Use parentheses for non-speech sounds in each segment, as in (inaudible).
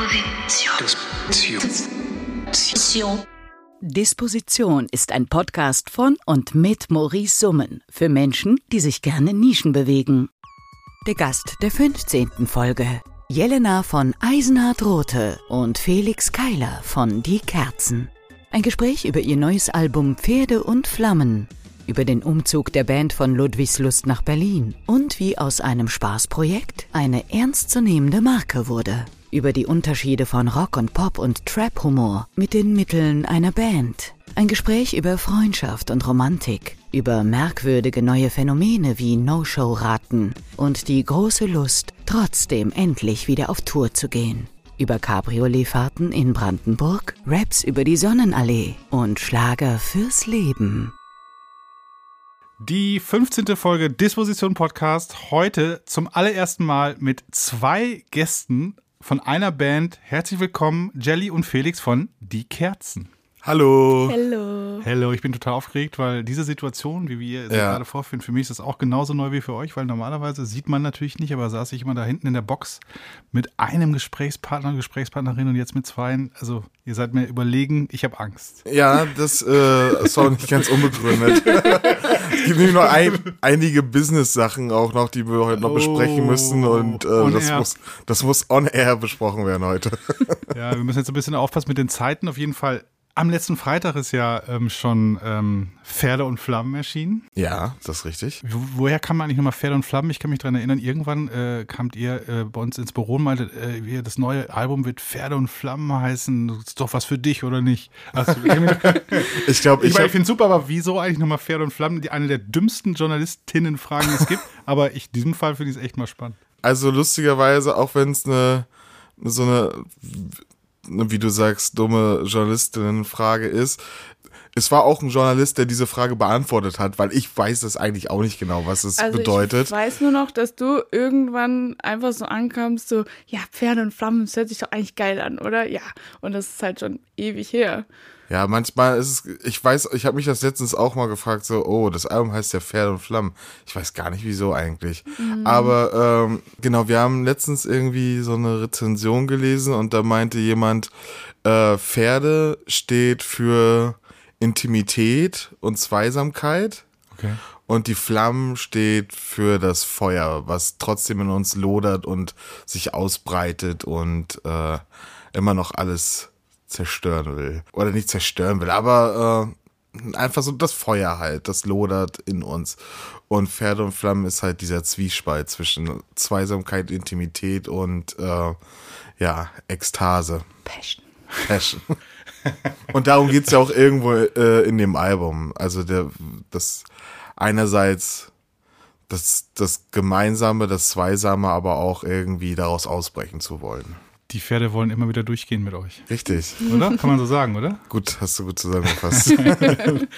Disposition. Disposition. Disposition ist ein Podcast von und mit Maurice Summen für Menschen, die sich gerne Nischen bewegen. Der Gast der 15. Folge. Jelena von Eisenhard Rote und Felix Keiler von Die Kerzen. Ein Gespräch über ihr neues Album Pferde und Flammen, über den Umzug der Band von Ludwigslust nach Berlin und wie aus einem Spaßprojekt eine ernstzunehmende Marke wurde. Über die Unterschiede von Rock und Pop und Trap-Humor mit den Mitteln einer Band. Ein Gespräch über Freundschaft und Romantik, über merkwürdige neue Phänomene wie No-Show-Raten und die große Lust, trotzdem endlich wieder auf Tour zu gehen. Über Cabrioletfahrten in Brandenburg, Raps über die Sonnenallee und Schlager fürs Leben. Die 15. Folge Disposition Podcast heute zum allerersten Mal mit zwei Gästen von einer Band. Herzlich willkommen, Jelly und Felix von Die Kerzen. Hallo. Hallo. Hallo, ich bin total aufgeregt, weil diese Situation, wie wir sie Ja. gerade vorführen, für mich ist das auch genauso neu wie für euch, weil normalerweise sieht man natürlich nicht, aber saß ich immer da hinten in der Box mit einem Gesprächspartner, Gesprächspartnerin und jetzt mit zweien. Also ihr seid mir überlegen, ich habe Angst. Ja, das äh, ist auch nicht ganz unbegründet. es gibt nämlich noch ein, einige Business-Sachen auch noch, die wir heute noch Oh, besprechen müssen und äh, on das, air. muss, das muss on air besprochen werden heute. Ja, wir müssen jetzt ein bisschen aufpassen mit den Zeiten. Auf jeden Fall. Am letzten Freitag ist ja ähm, schon ähm, Pferde und Flammen erschienen. ja, das ist richtig. Wo, woher kam eigentlich nochmal Pferde und Flammen? Ich kann mich daran erinnern, irgendwann äh, kamt ihr äh, bei uns ins Büro und meinte, äh, das neue Album wird Pferde und Flammen heißen. Das ist doch was für dich, oder nicht? Also, (laughs) ich Ich glaube, ich, ich, ich hab, finde super, aber wieso eigentlich nochmal Pferde und Flammen? Die eine der dümmsten Journalistinnen-Fragen, die es gibt. (laughs) Aber ich, in diesem Fall finde ich es echt mal spannend. also lustigerweise, auch wenn es eine, so eine, wie du sagst, dumme Journalistinnenfrage ist, es war auch ein Journalist, der diese Frage beantwortet hat, weil ich weiß das eigentlich auch nicht genau, was es Also bedeutet. ich weiß nur noch, dass du irgendwann einfach so ankamst, so, ja, Pferde und Flammen, das hört sich doch eigentlich geil an, oder? Ja. Und das ist halt schon ewig her. Ja, manchmal ist es, ich weiß, ich habe mich das letztens auch mal gefragt, so, oh, das Album heißt ja Pferde und Flammen. Ich weiß gar nicht, wieso eigentlich. Aber ähm, genau, wir haben letztens irgendwie so eine Rezension gelesen und da meinte jemand, äh, Pferde steht für Intimität und Zweisamkeit. Okay. Und die Flammen steht für das Feuer, was trotzdem in uns lodert und sich ausbreitet und äh, immer noch alles zerstören will. Oder nicht zerstören will, aber äh, einfach so das Feuer halt, das lodert in uns. Und Pferde und Flammen ist halt dieser Zwiespalt zwischen Zweisamkeit, Intimität und äh, ja, Ekstase. Passion. Passion. (laughs) Und darum geht's ja auch irgendwo äh, in dem Album. Also der, das einerseits das, das Gemeinsame, das Zweisame, aber auch irgendwie daraus ausbrechen zu wollen. Die Pferde wollen immer wieder durchgehen mit euch. Richtig. Oder? Kann man so sagen, oder? Gut, hast du gut zusammengefasst. (laughs)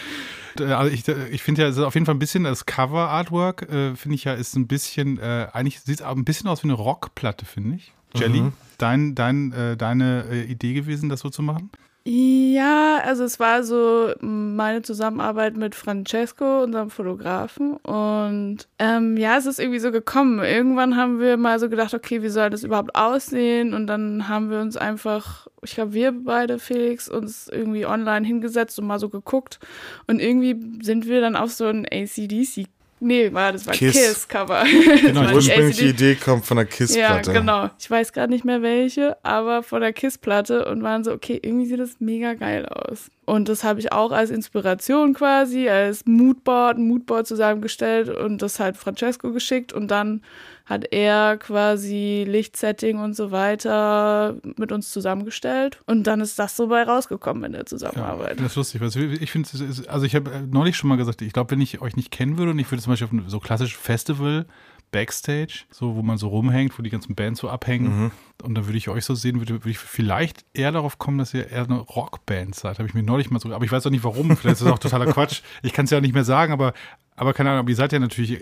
Äh, Also ich, äh, ich finde ja, es ist auf jeden Fall ein bisschen das Cover-Artwork, äh, finde ich ja, ist ein bisschen, äh, eigentlich sieht es ein bisschen aus wie eine Rockplatte, finde ich. Jelly, dein, dein, äh, deine äh, Idee gewesen, das so zu machen? Ja, also es war so meine Zusammenarbeit mit Francesco, unserem Fotografen. Und ähm, ja, es ist irgendwie so gekommen. Irgendwann haben wir mal so gedacht, okay, wie soll das überhaupt aussehen? Und dann haben wir uns einfach, ich glaube, wir beide, Felix, uns irgendwie online hingesetzt und mal so geguckt. Und irgendwie sind wir dann auf so ein ACDC. Nee, war, das war Kiss. Kiss-Cover. (laughs) Genau, Die ursprüngliche. Idee kommt von der Ja, Kiss-Platte. genau. Ich weiß gerade nicht mehr welche, aber von der Kiss-Platte und waren so, okay, irgendwie sieht das mega geil aus. Und das habe ich auch als Inspiration quasi, als Moodboard, ein Moodboard zusammengestellt und das halt Francesco geschickt und dann hat er quasi Lichtsetting und so weiter mit uns zusammengestellt und dann ist das so bei rausgekommen in der Ja, Zusammenarbeit. das ist lustig. weil Ich finde, also ich habe neulich schon mal gesagt, ich glaube, wenn ich euch nicht kennen würde und ich würde zum Beispiel auf ein so klassisches Festival Backstage, so wo man so rumhängt, wo die ganzen Bands so abhängen und dann würde ich euch so sehen, würde, würde ich vielleicht eher darauf kommen, dass ihr eher eine Rockband seid. Habe ich mir neulich mal so, aber ich weiß auch nicht warum. Vielleicht ist das auch totaler (laughs) Quatsch. Ich kann es ja auch nicht mehr sagen, aber aber keine Ahnung, aber ihr seid ja natürlich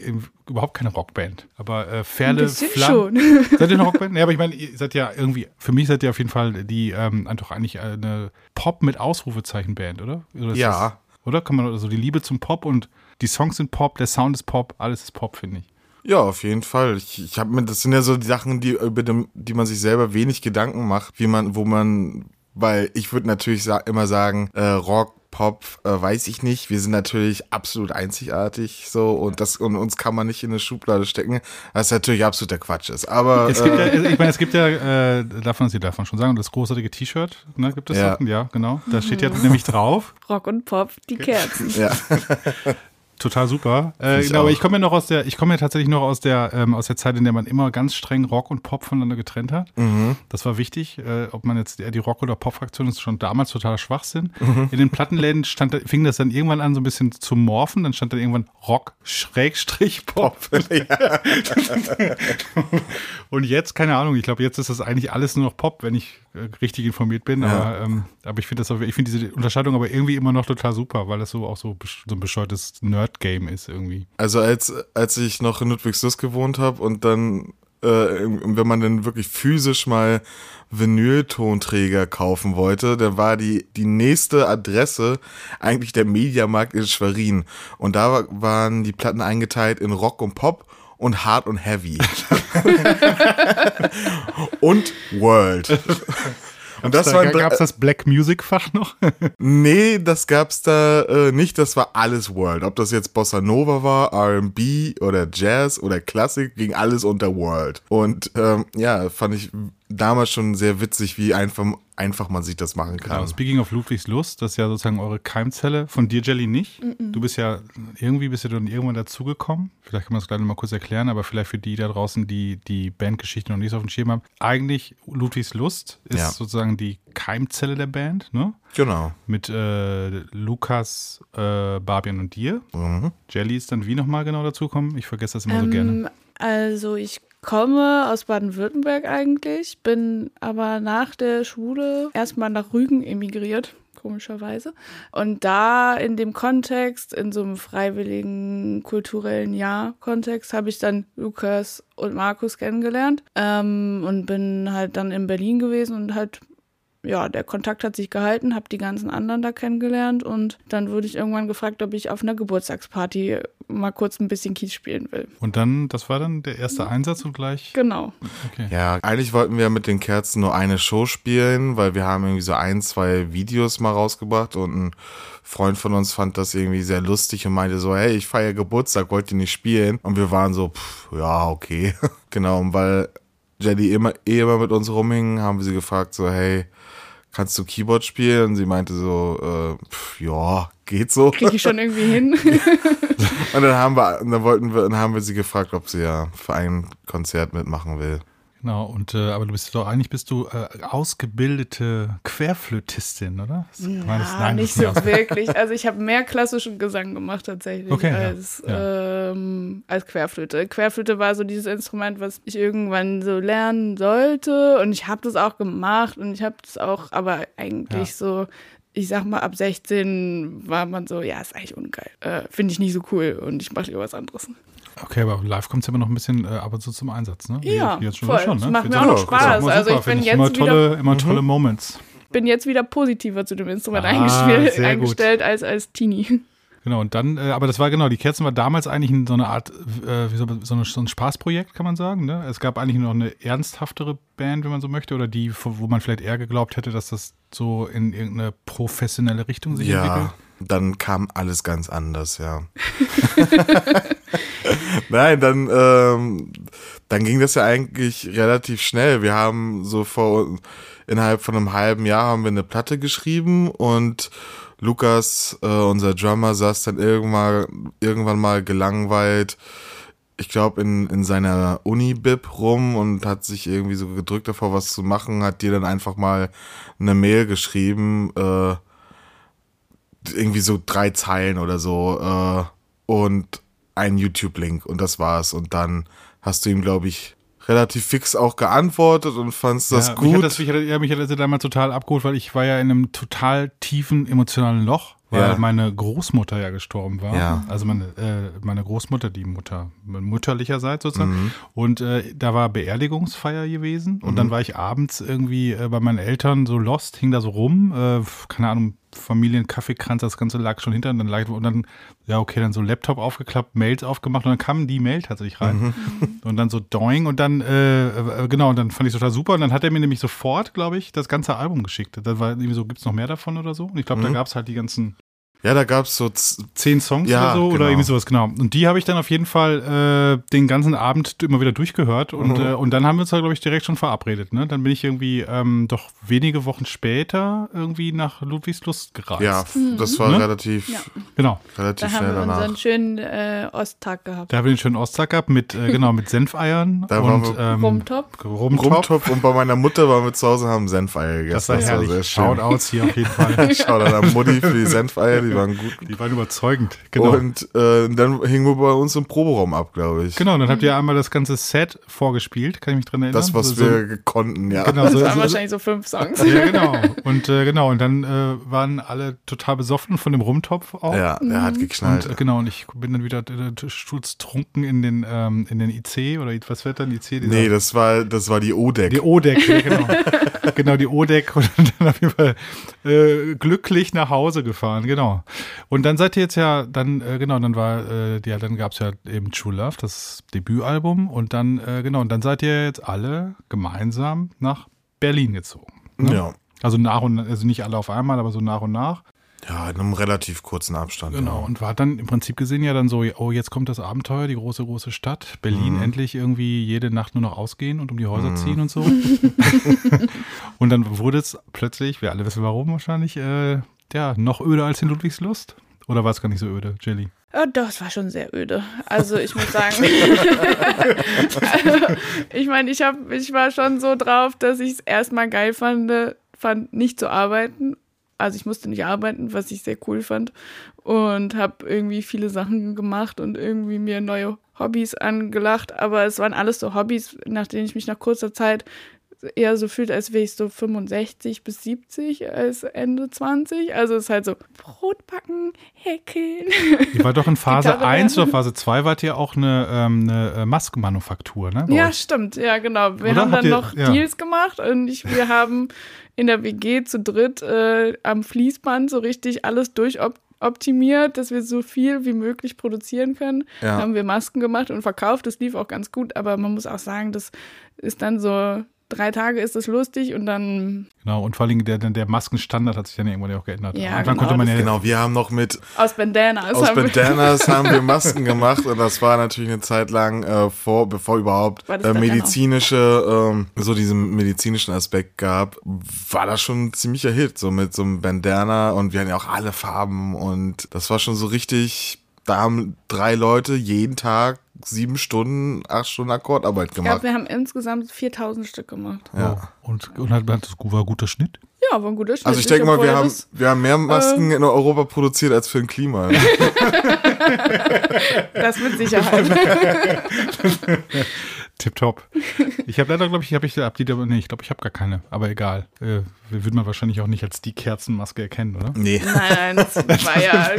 überhaupt keine Rockband. Aber äh, Flammen. schon. (laughs) Seid ihr eine Rockband? Nee, aber ich meine, ihr seid ja irgendwie, für mich seid ihr auf jeden Fall die, ähm, doch eigentlich eine Pop mit Ausrufezeichen-Band, oder? oder Ja. Das, oder? Kann man, also die Liebe zum Pop und die Songs sind Pop, der Sound ist Pop, alles ist Pop, finde ich. Ja, auf jeden Fall. Ich, ich habe mir, das sind ja so die Sachen, die über dem, die man sich selber wenig Gedanken macht, wie man, wo man, weil ich würde natürlich sa immer sagen, äh, Rock, Pop, äh, weiß ich nicht. Wir sind natürlich absolut einzigartig so und das und uns kann man nicht in eine Schublade stecken, was natürlich absoluter Quatsch ist. Aber Es gibt äh, ja, ich meine, es gibt ja, äh, darf man sie davon schon sagen, das großartige T-Shirt, ne, gibt es Ja. Ja, genau. Da steht ja (laughs) nämlich drauf. Rock und Pop, die Kerzen. ja. (laughs) Total super. Äh, Ich genau, aber ich komme ja noch aus der, ich komme ja tatsächlich noch aus der, ähm, aus der Zeit, in der man immer ganz streng Rock und Pop voneinander getrennt hat. Mhm. Das war wichtig. Äh, ob man jetzt eher die Rock- oder Pop-Fraktion ist, schon damals totaler Schwachsinn. Mhm. In den Plattenläden stand, fing das dann irgendwann an, so ein bisschen zu morphen. Dann stand da irgendwann Rock Schrägstrich Pop. (laughs) (laughs) und jetzt, keine Ahnung, ich glaube, jetzt ist das eigentlich alles nur noch Pop, wenn ich richtig informiert bin. Ja. Aber, ähm, aber ich finde das, auch- ich finde diese Unterscheidung aber irgendwie immer noch total super, weil das so auch so, so ein bescheuertes Nerd-Game ist irgendwie. Also als, als ich noch in Ludwigslust gewohnt habe und dann, äh, wenn man dann wirklich physisch mal Vinyltonträger kaufen wollte, dann war die, die nächste Adresse eigentlich der Mediamarkt in Schwerin. Und da wa- waren die Platten eingeteilt in Rock und Pop und Hard und Heavy. (laughs) und World. Und das da, gab es das Black Music Fach noch? (laughs) Nee, das gab's da äh, nicht. Das war alles World. Ob das jetzt Bossa Nova war, R&B oder Jazz oder Klassik, ging alles unter World. Und ähm, ja, fand ich damals schon sehr witzig, wie einfach, einfach man sich das machen kann. Genau, speaking of Ludwigs Lust, das ist ja sozusagen eure Keimzelle. Von dir, Jelly, nicht. Du bist ja, irgendwie bist du dann irgendwann dazugekommen. Vielleicht kann man das gleich noch mal kurz erklären, aber vielleicht für die da draußen, die die Bandgeschichte noch nicht so auf dem Schirm haben. Eigentlich, Ludwigs Lust ist Ja. sozusagen die Keimzelle der Band, ne? Genau. Mit äh, Lukas, äh, Barbian und dir. Mhm. Jelly ist dann wie nochmal genau dazugekommen? Ich vergesse das immer so gerne. Ähm, also ich komme aus Baden-Württemberg eigentlich, bin aber nach der Schule erstmal nach Rügen emigriert, komischerweise. Und da in dem Kontext, in so einem freiwilligen kulturellen Jahr-Kontext, habe ich dann Lukas und Markus kennengelernt ähm, und bin halt dann in Berlin gewesen und halt ja, der Kontakt hat sich gehalten, habe die ganzen anderen da kennengelernt und dann wurde ich irgendwann gefragt, ob ich auf einer Geburtstagsparty mal kurz ein bisschen Kies spielen will. Und dann, das war dann der erste Einsatz und gleich. Genau. Okay. Ja, eigentlich wollten wir mit den Kerzen nur eine Show spielen, weil wir haben irgendwie so ein, zwei Videos mal rausgebracht und ein Freund von uns fand das irgendwie sehr lustig und meinte so, hey, ich feiere Geburtstag, wollt ihr nicht spielen? Und wir waren so, pff, ja, okay. (laughs) genau, und weil Jelly immer, eh immer mit uns rumhing, haben wir sie gefragt so, hey, kannst du Keyboard spielen? Und sie meinte so, äh, pff, ja, geht so. Kriege ich schon irgendwie hin. (laughs) Und dann haben wir, dann wollten wir, dann haben wir sie gefragt, ob sie ja für ein Konzert mitmachen will. Genau, und äh, aber du bist doch eigentlich bist du äh, ausgebildete Querflötistin, oder? Das- war das- Ja, nicht so (laughs) wirklich. Also ich habe mehr klassischen Gesang gemacht tatsächlich Okay, ja. als, Ähm, als Querflöte. Querflöte war so dieses Instrument, was ich irgendwann so lernen sollte und ich habe das auch gemacht und ich habe das auch, aber eigentlich Ja. so, ich sag mal ab 16 war man so, ja, ist eigentlich ungeil. Äh, Finde ich nicht so cool und ich mache lieber was anderes. Okay, aber live kommt es immer noch ein bisschen äh, ab und zu zum Einsatz, ne? Ja, wie jetzt schon, voll. schon, ne? Das macht mir auch auch- noch Spaß. immer Also super, ich bin find jetzt immer wieder- tolle, immer tolle Moments. Bin jetzt wieder positiver zu dem Instrument Ah, eingestellt als als Teenie. Genau, und dann, äh, aber das war genau, die Kerzen war damals eigentlich so eine Art, äh, wie soll man, so, eine, so ein Spaßprojekt, kann man sagen. Ne? Es gab eigentlich noch eine ernsthaftere Band, wenn man so möchte, oder die, wo man vielleicht eher geglaubt hätte, dass das so in irgendeine professionelle Richtung sich Ja, entwickelt. dann kam alles ganz anders, ja. (laughs) (laughs) (laughs) Nein, dann, ähm, dann ging das ja eigentlich relativ schnell. Wir haben so vor, innerhalb von einem halben Jahr haben wir eine Platte geschrieben und Lukas, äh, unser Drummer, saß dann irgendwann, irgendwann mal gelangweilt, ich glaube, in, in seiner Uni-Bib rum und hat sich irgendwie so gedrückt davor, was zu machen, hat dir dann einfach mal eine Mail geschrieben, äh, irgendwie so drei Zeilen oder so äh, und ein YouTube-Link und das war's. Und dann hast du ihm, glaube ich, relativ fix auch geantwortet und fandst das ja, gut. Mich hat das, mich hat, ja, mich hat das damals total abgeholt, weil ich war ja in einem total tiefen emotionalen Loch, weil Ja. meine Großmutter ja gestorben war. Ja. Also meine, äh, meine Großmutter, die Mutter, mütterlicherseits Mhm. sozusagen. Und äh, da war Beerdigungsfeier gewesen und Mhm. dann war ich abends irgendwie äh, bei meinen Eltern so lost, hing da so rum, äh, keine Ahnung, Familienkaffeekranz, das Ganze lag schon hinter und dann lag, und dann, ja, okay, dann so Laptop aufgeklappt, Mails aufgemacht und dann kam die Mail tatsächlich rein. Mhm. Und dann so Doing und dann, äh, äh, genau, und dann fand ich total super. Und dann hat er mir nämlich sofort, glaube ich, das ganze Album geschickt. Da war irgendwie so, gibt es noch mehr davon oder so? Und ich glaube, da Mhm. gab es halt die ganzen Ja, da gab's so z- zehn Songs Ja, oder so oder genau. irgendwie sowas, genau. Und die habe ich dann auf jeden Fall äh, den ganzen Abend immer wieder durchgehört und, Mhm. äh, und dann haben wir uns da, glaube ich, direkt schon verabredet. Ne? Dann bin ich irgendwie ähm, doch wenige Wochen später irgendwie nach Ludwigslust gereist. ja, das war Ne? relativ, Ja. Genau. relativ Da haben schnell wir danach. unseren schönen äh, Osttag gehabt. Da haben wir den schönen Osttag gehabt mit, äh, (laughs) genau, mit Senfeiern Da waren und wir- ähm, Rumtop. Rumtopf. Rumtopf und bei meiner Mutter waren wir zu Hause und haben Senfeier gegessen. Das war herrlich. sehr schön. Shoutouts hier auf jeden (laughs) Fall. Schaut an Mutti für die Senfeier, die waren gut. Die waren überzeugend. Genau. Und äh, dann hingen wir bei uns im Proberaum ab, glaube ich. Genau, dann habt ihr einmal das ganze Set vorgespielt, kann ich mich dran erinnern? Das, was So- so- wir konnten, ja. Genau, Das so, waren so, wahrscheinlich so fünf Songs. Ja, genau. Und äh, genau, und dann äh, waren alle total besoffen von dem Rumtopf auch. Ja, der hat Und geknallt. äh, genau, und ich bin dann wieder äh, sturztrunken in den, ähm, in den IC oder was wird dann IC? Dieser- nee, das war, das war die O-Deck. die O-Deck, ja, genau. (laughs) genau, die O-Deck und dann auf jeden Fall äh, glücklich nach Hause gefahren, genau. Und dann seid ihr jetzt ja, dann, äh, genau, dann war, äh, ja, dann gab es ja eben True Love, das Debütalbum und dann, äh, genau, und dann seid ihr jetzt alle gemeinsam nach Berlin gezogen. Ne? Ja. Also nach und also nicht alle auf einmal, aber so nach und nach. Ja, in einem relativ kurzen Abstand. Genau. Ja. Und war dann im Prinzip gesehen ja dann so, oh, jetzt kommt das Abenteuer, die große, große Stadt. Berlin Mhm. endlich irgendwie jede Nacht nur noch ausgehen und um die Häuser ziehen und so. (laughs) und dann wurde es plötzlich, wir alle wissen warum wahrscheinlich, äh, ja, noch öder als in Ludwigslust. Oder war es gar nicht so öde, Jelly? Ja, doch, es war schon sehr öde. Also ich muss sagen, (laughs) (laughs) ich meine, ich, hab, ich war schon so drauf, dass ich es erstmal geil fand, fand, nicht zu arbeiten. Also ich musste nicht arbeiten, was ich sehr cool fand. Und habe irgendwie viele Sachen gemacht und irgendwie mir neue Hobbys angelacht. Aber es waren alles so Hobbys, nach denen ich mich nach kurzer Zeit eher so fühlt, als wäre ich so 65 bis 70 als Ende 20. Also es ist halt so Brot backen, häkeln. Ihr war doch in (laughs) Phase Gitarre 1 oder. Phase 2 wart ihr auch eine, ähm, eine äh, Maskenmanufaktur, ne? Ja, euch? stimmt, ja, genau. Wir Oder? haben Habt dann ihr- noch ja. Deals gemacht und ich, wir haben in der WG zu dritt äh, am Fließband so richtig alles durchoptimiert, dass wir so viel wie möglich produzieren können. Ja. Haben wir Masken gemacht und verkauft. Das lief auch ganz gut, aber man muss auch sagen, das ist dann so. Drei Tage ist es lustig und dann Genau, und vor allem der, der Maskenstandard hat sich dann irgendwann ja auch geändert. Ja, Anfang genau, konnte man ja Genau, wir haben noch mit aus Bandanas. aus haben wir- Bandanas haben wir Masken (laughs) gemacht und das war natürlich eine Zeit lang äh, vor, bevor überhaupt äh, medizinische, ähm, so diesen medizinischen Aspekt gab, war das schon ein ziemlicher Hit, so mit so einem Bandana und wir hatten ja auch alle Farben und das war schon so richtig, da haben drei Leute jeden Tag sieben Stunden, acht Stunden Akkordarbeit Ich glaube, gemacht. wir haben insgesamt 4000 Stück gemacht. Ja. Und, und hat, hat das war guter Schnitt. Ja, war ein guter Schnitt. Also ich denke mal, wir haben, wir haben mehr. Masken in Europa produziert als für ein Klima. (laughs) Das mit Sicherheit. (laughs) Tipptopp. Ich habe leider, glaube ich, habe ich, hab die, nee, ich glaube, ich habe gar keine, aber egal. Äh, würde man wahrscheinlich auch nicht als die Kerzenmaske erkennen, oder? nee. nein, nein, das war (laughs) ja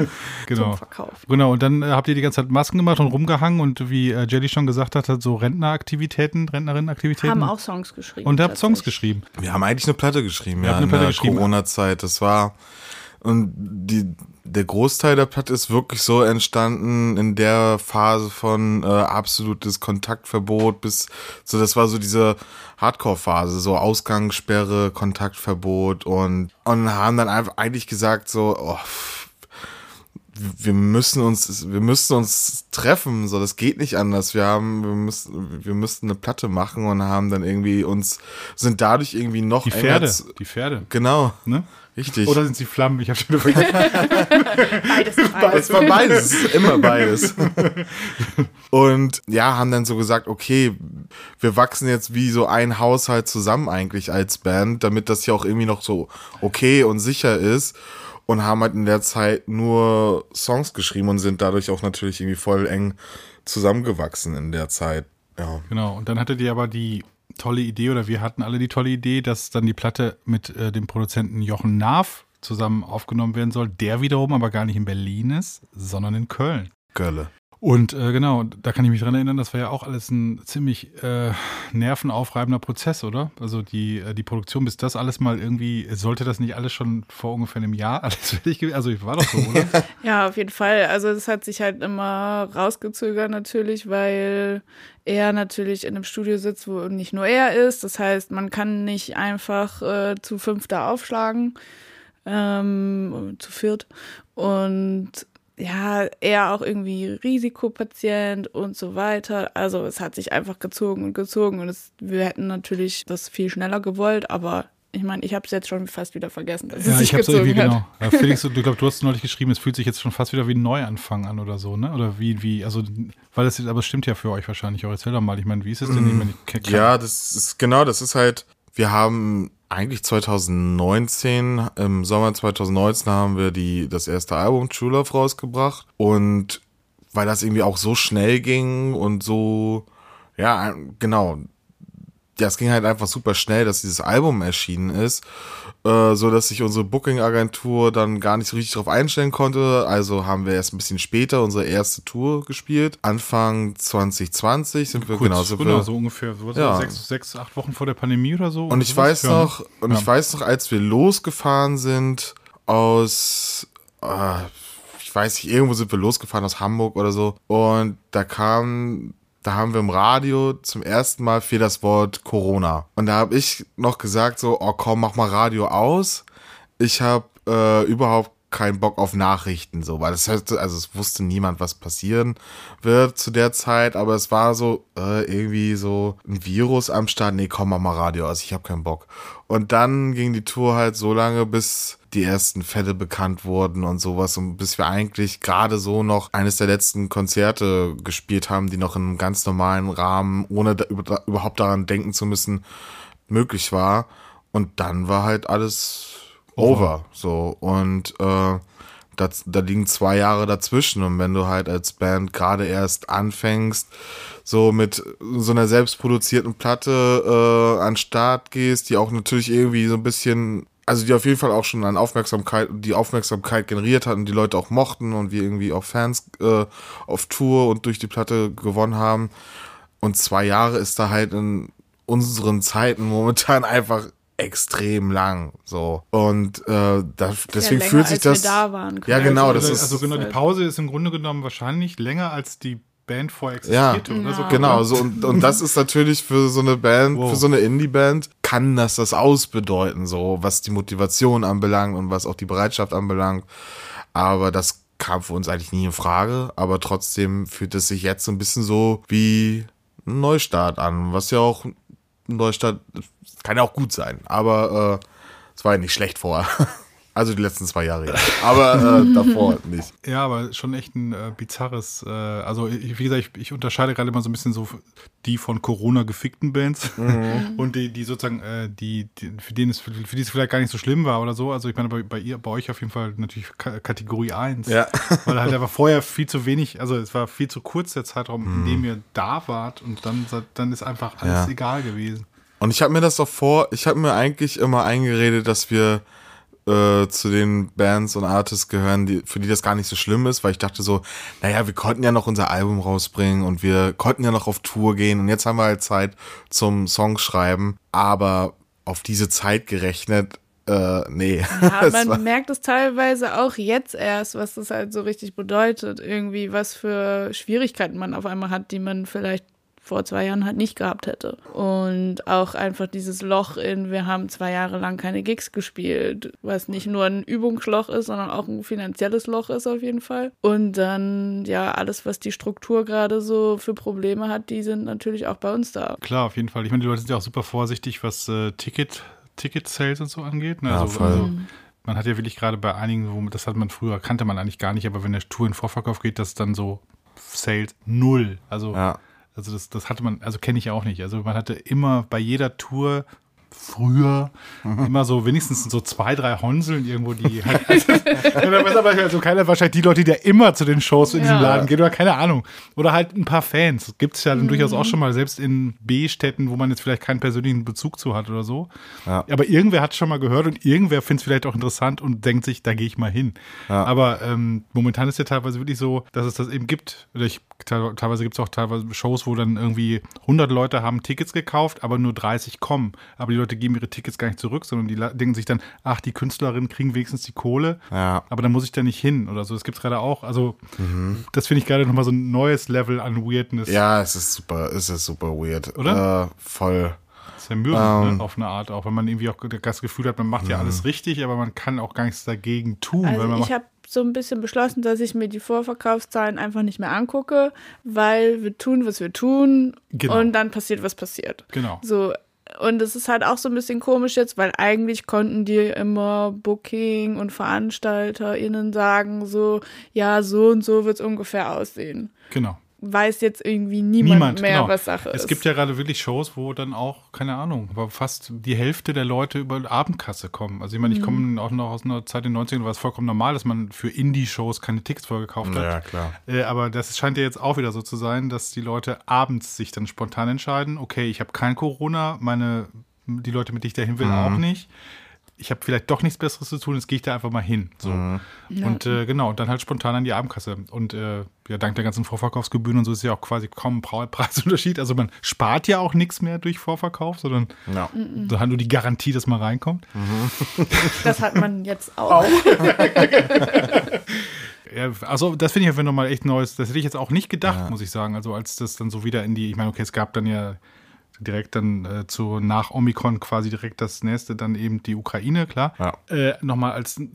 Genau. zum Verkauf. Genau, und dann äh, habt ihr die ganze Zeit Masken gemacht und rumgehangen und wie äh, Jelly schon gesagt hat, hat so Rentneraktivitäten, Rentnerinnenaktivitäten. Haben auch Songs geschrieben. und habt Songs geschrieben. Wir haben eigentlich eine Platte geschrieben, Ihr ja, habt eine in Platte der geschrieben. Corona-Zeit. Das war und die der Großteil der Platte ist wirklich so entstanden in der Phase von äh, absolutes Kontaktverbot bis so das war so diese Hardcore-Phase, so Ausgangssperre, Kontaktverbot und und haben dann einfach eigentlich gesagt so oh, wir müssen uns, wir müssen uns treffen, so das geht nicht anders. Wir haben, wir müssen, wir müssten eine Platte machen und haben dann irgendwie uns, sind dadurch irgendwie noch Die Pferde. zu- Die Pferde. Genau, Ne? Richtig. Oder sind sie Flammen? Ich habe schon vergessen. (laughs) Beides, es beides. war beides, es immer beides. (laughs) Und ja, haben dann so gesagt, okay, wir wachsen jetzt wie so ein Haushalt zusammen eigentlich als Band, damit das ja auch irgendwie noch so okay und sicher ist. Und haben halt in der Zeit nur Songs geschrieben und sind dadurch auch natürlich irgendwie voll eng zusammengewachsen in der Zeit. Ja. Genau, und dann hattet ihr aber die tolle Idee, oder wir hatten alle die tolle Idee, dass dann die Platte mit äh, dem Produzenten Jochen Naaf zusammen aufgenommen werden soll, der wiederum aber gar nicht in Berlin ist, sondern in Köln. Gölle. Und äh, genau, da kann ich mich dran erinnern, das war ja auch alles ein ziemlich äh, nervenaufreibender Prozess, oder? Also die, äh, die Produktion, bis das alles mal irgendwie, sollte das nicht alles schon vor ungefähr einem Jahr (laughs) alles fertig gewesen? Also war doch so, oder? (laughs) Ja, auf jeden Fall. Also es hat sich halt immer rausgezögert natürlich, weil er natürlich in einem Studio sitzt, wo nicht nur er ist. Das heißt, man kann nicht einfach äh, zu fünf da aufschlagen, ähm, zu viert. Und ja, er auch irgendwie Risikopatient und so weiter. Also es hat sich einfach gezogen und gezogen und es, wir hätten natürlich das viel schneller gewollt, aber ich meine, ich habe es jetzt schon fast wieder vergessen, dass ja, es sich ich habe so gezogen irgendwie, hat. genau. Ja, Felix, du, du glaub, du hast neulich geschrieben, es fühlt sich jetzt schon fast wieder wie ein Neuanfang an oder so, ne? Oder wie, wie, also, weil das, aber es stimmt ja für euch wahrscheinlich auch. Erzähl doch mal, ich meine, wie ist es denn? Ich meine, ich kenn- Ja, das ist genau, das ist halt, wir haben eigentlich 2019, im Sommer 2019 haben wir die, das erste Album True Love rausgebracht. Und weil das irgendwie auch so schnell ging und so, ja, genau, ja, es ging halt einfach super schnell, dass dieses Album erschienen ist, äh, so dass sich unsere Booking-Agentur dann gar nicht so richtig drauf einstellen konnte. Also haben wir erst ein bisschen später unsere erste Tour gespielt. Anfang 2020 sind wir Kurz, genau, genau wir, so ungefähr so, Ja. sechs, sechs, acht Wochen vor der Pandemie oder so. Und ich weiß Ja, ne? noch, und Ja. ich weiß noch, als wir losgefahren sind aus, äh, ich weiß nicht, irgendwo sind wir losgefahren aus Hamburg oder so. Und da kam, da haben wir im Radio zum ersten Mal fiel das Wort Corona. Und da habe ich noch gesagt so, oh komm, mach mal Radio aus. Ich habe äh, überhaupt keinen Bock auf Nachrichten, so, weil das heißt, also es wusste niemand, was passieren wird zu der Zeit, aber es war so äh, irgendwie so ein Virus am Start. Nee, komm, mach mal Radio aus, ich habe keinen Bock. Und dann ging die Tour halt so lange, bis die ersten Fälle bekannt wurden und sowas und bis wir eigentlich gerade so noch eines der letzten Konzerte gespielt haben, die noch in einem ganz normalen Rahmen, ohne da, über, überhaupt daran denken zu müssen, möglich war. Und dann war halt alles over. So. Und äh, das, da liegen zwei Jahre dazwischen. Und wenn du halt als Band gerade erst anfängst, so mit so einer selbstproduzierten Platte äh, an Start gehst, die auch natürlich irgendwie so ein bisschen, also die auf jeden Fall auch schon an Aufmerksamkeit, die Aufmerksamkeit generiert hat und die Leute auch mochten und wir irgendwie auch Fans äh, auf Tour und durch die Platte gewonnen haben. Und zwei Jahre ist da halt in unseren Zeiten momentan (laughs) einfach extrem lang. So. Und äh, da, deswegen länger, fühlt sich als wir das. da waren, ja, genau, also, das ist. also genau, die Pause ist im Grunde genommen wahrscheinlich länger als die Band vorher Ja, existierte, oder so. Genau, so und, und das ist natürlich für so eine Band, Wow. für so eine Indie-Band, kann das das ausbedeuten, so was die Motivation anbelangt und was auch die Bereitschaft anbelangt. Aber das kam für uns eigentlich nie in Frage. Aber trotzdem fühlt es sich jetzt so ein bisschen so wie ein Neustart an, was ja auch ein Neustart kann ja auch gut sein. Aber äh, es war ja nicht schlecht vorher. (laughs) Also die letzten zwei Jahre, ja. Aber äh, (laughs) davor nicht. Ja, aber schon echt ein äh, bizarres, äh, also ich, wie gesagt, ich, ich unterscheide gerade immer so ein bisschen so die von Corona gefickten Bands Mhm. (laughs) und die, die sozusagen, äh, die, die, für denen es, für die es vielleicht gar nicht so schlimm war oder so. Also ich meine, bei, bei ihr, bei euch auf jeden Fall natürlich Ka Kategorie 1. Ja. (laughs) Weil halt einfach vorher viel zu wenig, also es war viel zu kurz der Zeitraum, Mhm. in dem ihr da wart und dann, dann ist einfach alles Ja. egal gewesen. Und ich habe mir das doch vor, ich habe mir eigentlich immer eingeredet, dass wir äh, zu den Bands und Artists gehören, die, für die das gar nicht so schlimm ist, weil ich dachte so, naja, wir konnten ja noch unser Album rausbringen und wir konnten ja noch auf Tour gehen und jetzt haben wir halt Zeit zum Songschreiben, aber auf diese Zeit gerechnet, äh, nee. Ja, (laughs) man merkt es teilweise auch jetzt erst, was das halt so richtig bedeutet. Irgendwie, was für Schwierigkeiten man auf einmal hat, die man vielleicht vor zwei Jahren halt nicht gehabt hätte. Und auch einfach dieses Loch in, wir haben zwei Jahre lang keine Gigs gespielt, was nicht nur ein Übungsloch ist, sondern auch ein finanzielles Loch ist auf jeden Fall. Und dann, ja, alles, was die Struktur gerade so für Probleme hat, die sind natürlich auch bei uns da. Klar, auf jeden Fall. Ich meine, die Leute sind ja auch super vorsichtig, was äh, Ticket, Ticket-Sales und so angeht. Ne? Ja, also, voll. also, man hat ja wirklich gerade bei einigen, wo, das hat man früher, kannte man eigentlich gar nicht, aber wenn der Tour in Vorverkauf geht, das dann so Sales null. Also, ja. Also das, das hatte man, also kenne ich auch nicht. Also man hatte immer bei jeder Tour früher immer so wenigstens so zwei, drei Honseln irgendwo, die halt. (laughs) Da aber also keiner wahrscheinlich die Leute, die ja immer zu den Shows in diesem Ja. Laden gehen oder keine Ahnung. Oder halt ein paar Fans. Gibt es ja dann durchaus auch schon mal, selbst in B-Städten, wo man jetzt vielleicht keinen persönlichen Bezug zu hat oder so. Ja. Aber irgendwer hat es schon mal gehört und irgendwer findet es vielleicht auch interessant und denkt sich, da gehe ich mal hin. Ja. Aber ähm, momentan ist ja teilweise wirklich so, dass es das eben gibt. Oder ich, teilweise gibt es auch teilweise Shows, wo dann irgendwie 100 Leute haben Tickets gekauft, aber nur 30 kommen. Aber die Leute geben ihre Tickets gar nicht zurück, sondern die denken sich dann, ach, die Künstlerinnen kriegen wenigstens die Kohle. Ja. Aber dann muss ich da nicht hin oder so. Das gibt es gerade auch. Also, Mhm. das finde ich gerade nochmal so ein neues Level an Weirdness. Ja, es ist super, es ist super weird. Oder? Äh, voll. Das ist ja Ähm. ne? auf eine Art auch, wenn man irgendwie auch das Gefühl hat, man macht ja alles richtig, aber man kann auch gar nichts dagegen tun. Also man ich habe so ein bisschen beschlossen, dass ich mir die Vorverkaufszahlen einfach nicht mehr angucke, weil wir tun, was wir tun Genau. und dann passiert, was passiert. genau. So, und es ist halt auch so ein bisschen komisch jetzt, weil eigentlich konnten die immer Booking und VeranstalterInnen sagen, so, ja, so und so wird es ungefähr aussehen. Genau. Weiß jetzt irgendwie niemand, Niemand, mehr, genau. was Sache ist. Es gibt ja gerade wirklich Shows, wo dann auch, keine Ahnung, aber fast die Hälfte der Leute über Abendkasse kommen. Also ich meine, ich Mhm. komme auch noch aus einer Zeit in den 90ern, war es vollkommen normal, dass man für Indie-Shows keine Tickets vorgekauft hat. Ja, klar. Äh, aber das scheint ja jetzt auch wieder so zu sein, dass die Leute abends sich dann spontan entscheiden, okay, ich habe kein Corona, meine, die Leute, mit denen ich da hin will, auch nicht. Ich habe vielleicht doch nichts Besseres zu tun, jetzt gehe ich da einfach mal hin. So. Und äh, genau, und dann halt spontan an die Abendkasse. Und äh, ja, dank der ganzen Vorverkaufsgebühren und so ist ja auch quasi kaum ein (laughs) Preisunterschied. Also man spart ja auch nichts mehr durch Vorverkauf, sondern Ja. so hat nur die Garantie, dass man reinkommt. das hat man jetzt (laughs) auch. (laughs) Ja, also das finde ich einfach nochmal echt Neues. Das hätte ich jetzt auch nicht gedacht, muss ich sagen. Also als das dann so wieder in die, ich meine, okay, es gab dann ja direkt dann äh, zu nach Omikron quasi direkt das nächste, dann eben die Ukraine, klar. Ja. Äh, nochmal als äh,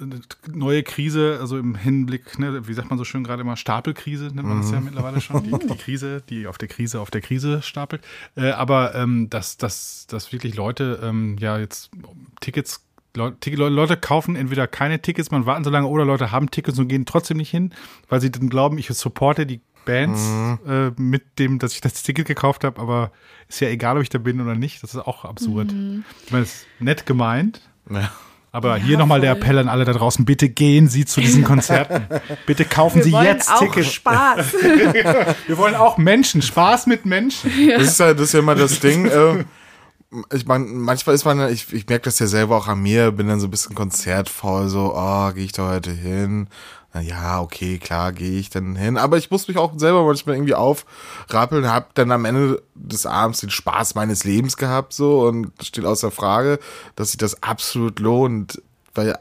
neue Krise, also im Hinblick, ne, wie sagt man so schön gerade immer, Stapelkrise nennt man das ja mittlerweile schon, die, die Krise, die auf der Krise auf der Krise stapelt. Äh, aber ähm, dass, dass, dass wirklich Leute ähm, ja jetzt Tickets Leute, Ticket- Leute kaufen entweder keine Tickets, man warten so lange, oder Leute haben Tickets und gehen trotzdem nicht hin, weil sie dann glauben, ich supporte die Bands äh, mit dem, dass ich das Ticket gekauft habe, aber ist ja egal, ob ich da bin oder nicht. Das ist auch absurd. Ich meine, es ist nett gemeint, Ja. aber hier nochmal der. Appell an alle da draußen, bitte gehen Sie zu diesen (laughs) Konzerten. bitte kaufen Wir Sie jetzt auch Tickets. Spaß. (laughs) Wir wollen auch Menschen, Spaß mit Menschen. Das ist ja, das ist ja immer das Ding. Äh, ich meine, manchmal ist man, ich, ich merke das ja selber auch an mir, bin dann so ein bisschen konzertfaul, so, oh, gehe ich da heute hin? Ja, okay, klar, gehe ich dann hin. Aber ich muss mich auch selber manchmal irgendwie aufrappeln, hab dann am Ende des Abends den Spaß meines Lebens gehabt, so, und steht außer Frage, dass sich das absolut lohnt, weil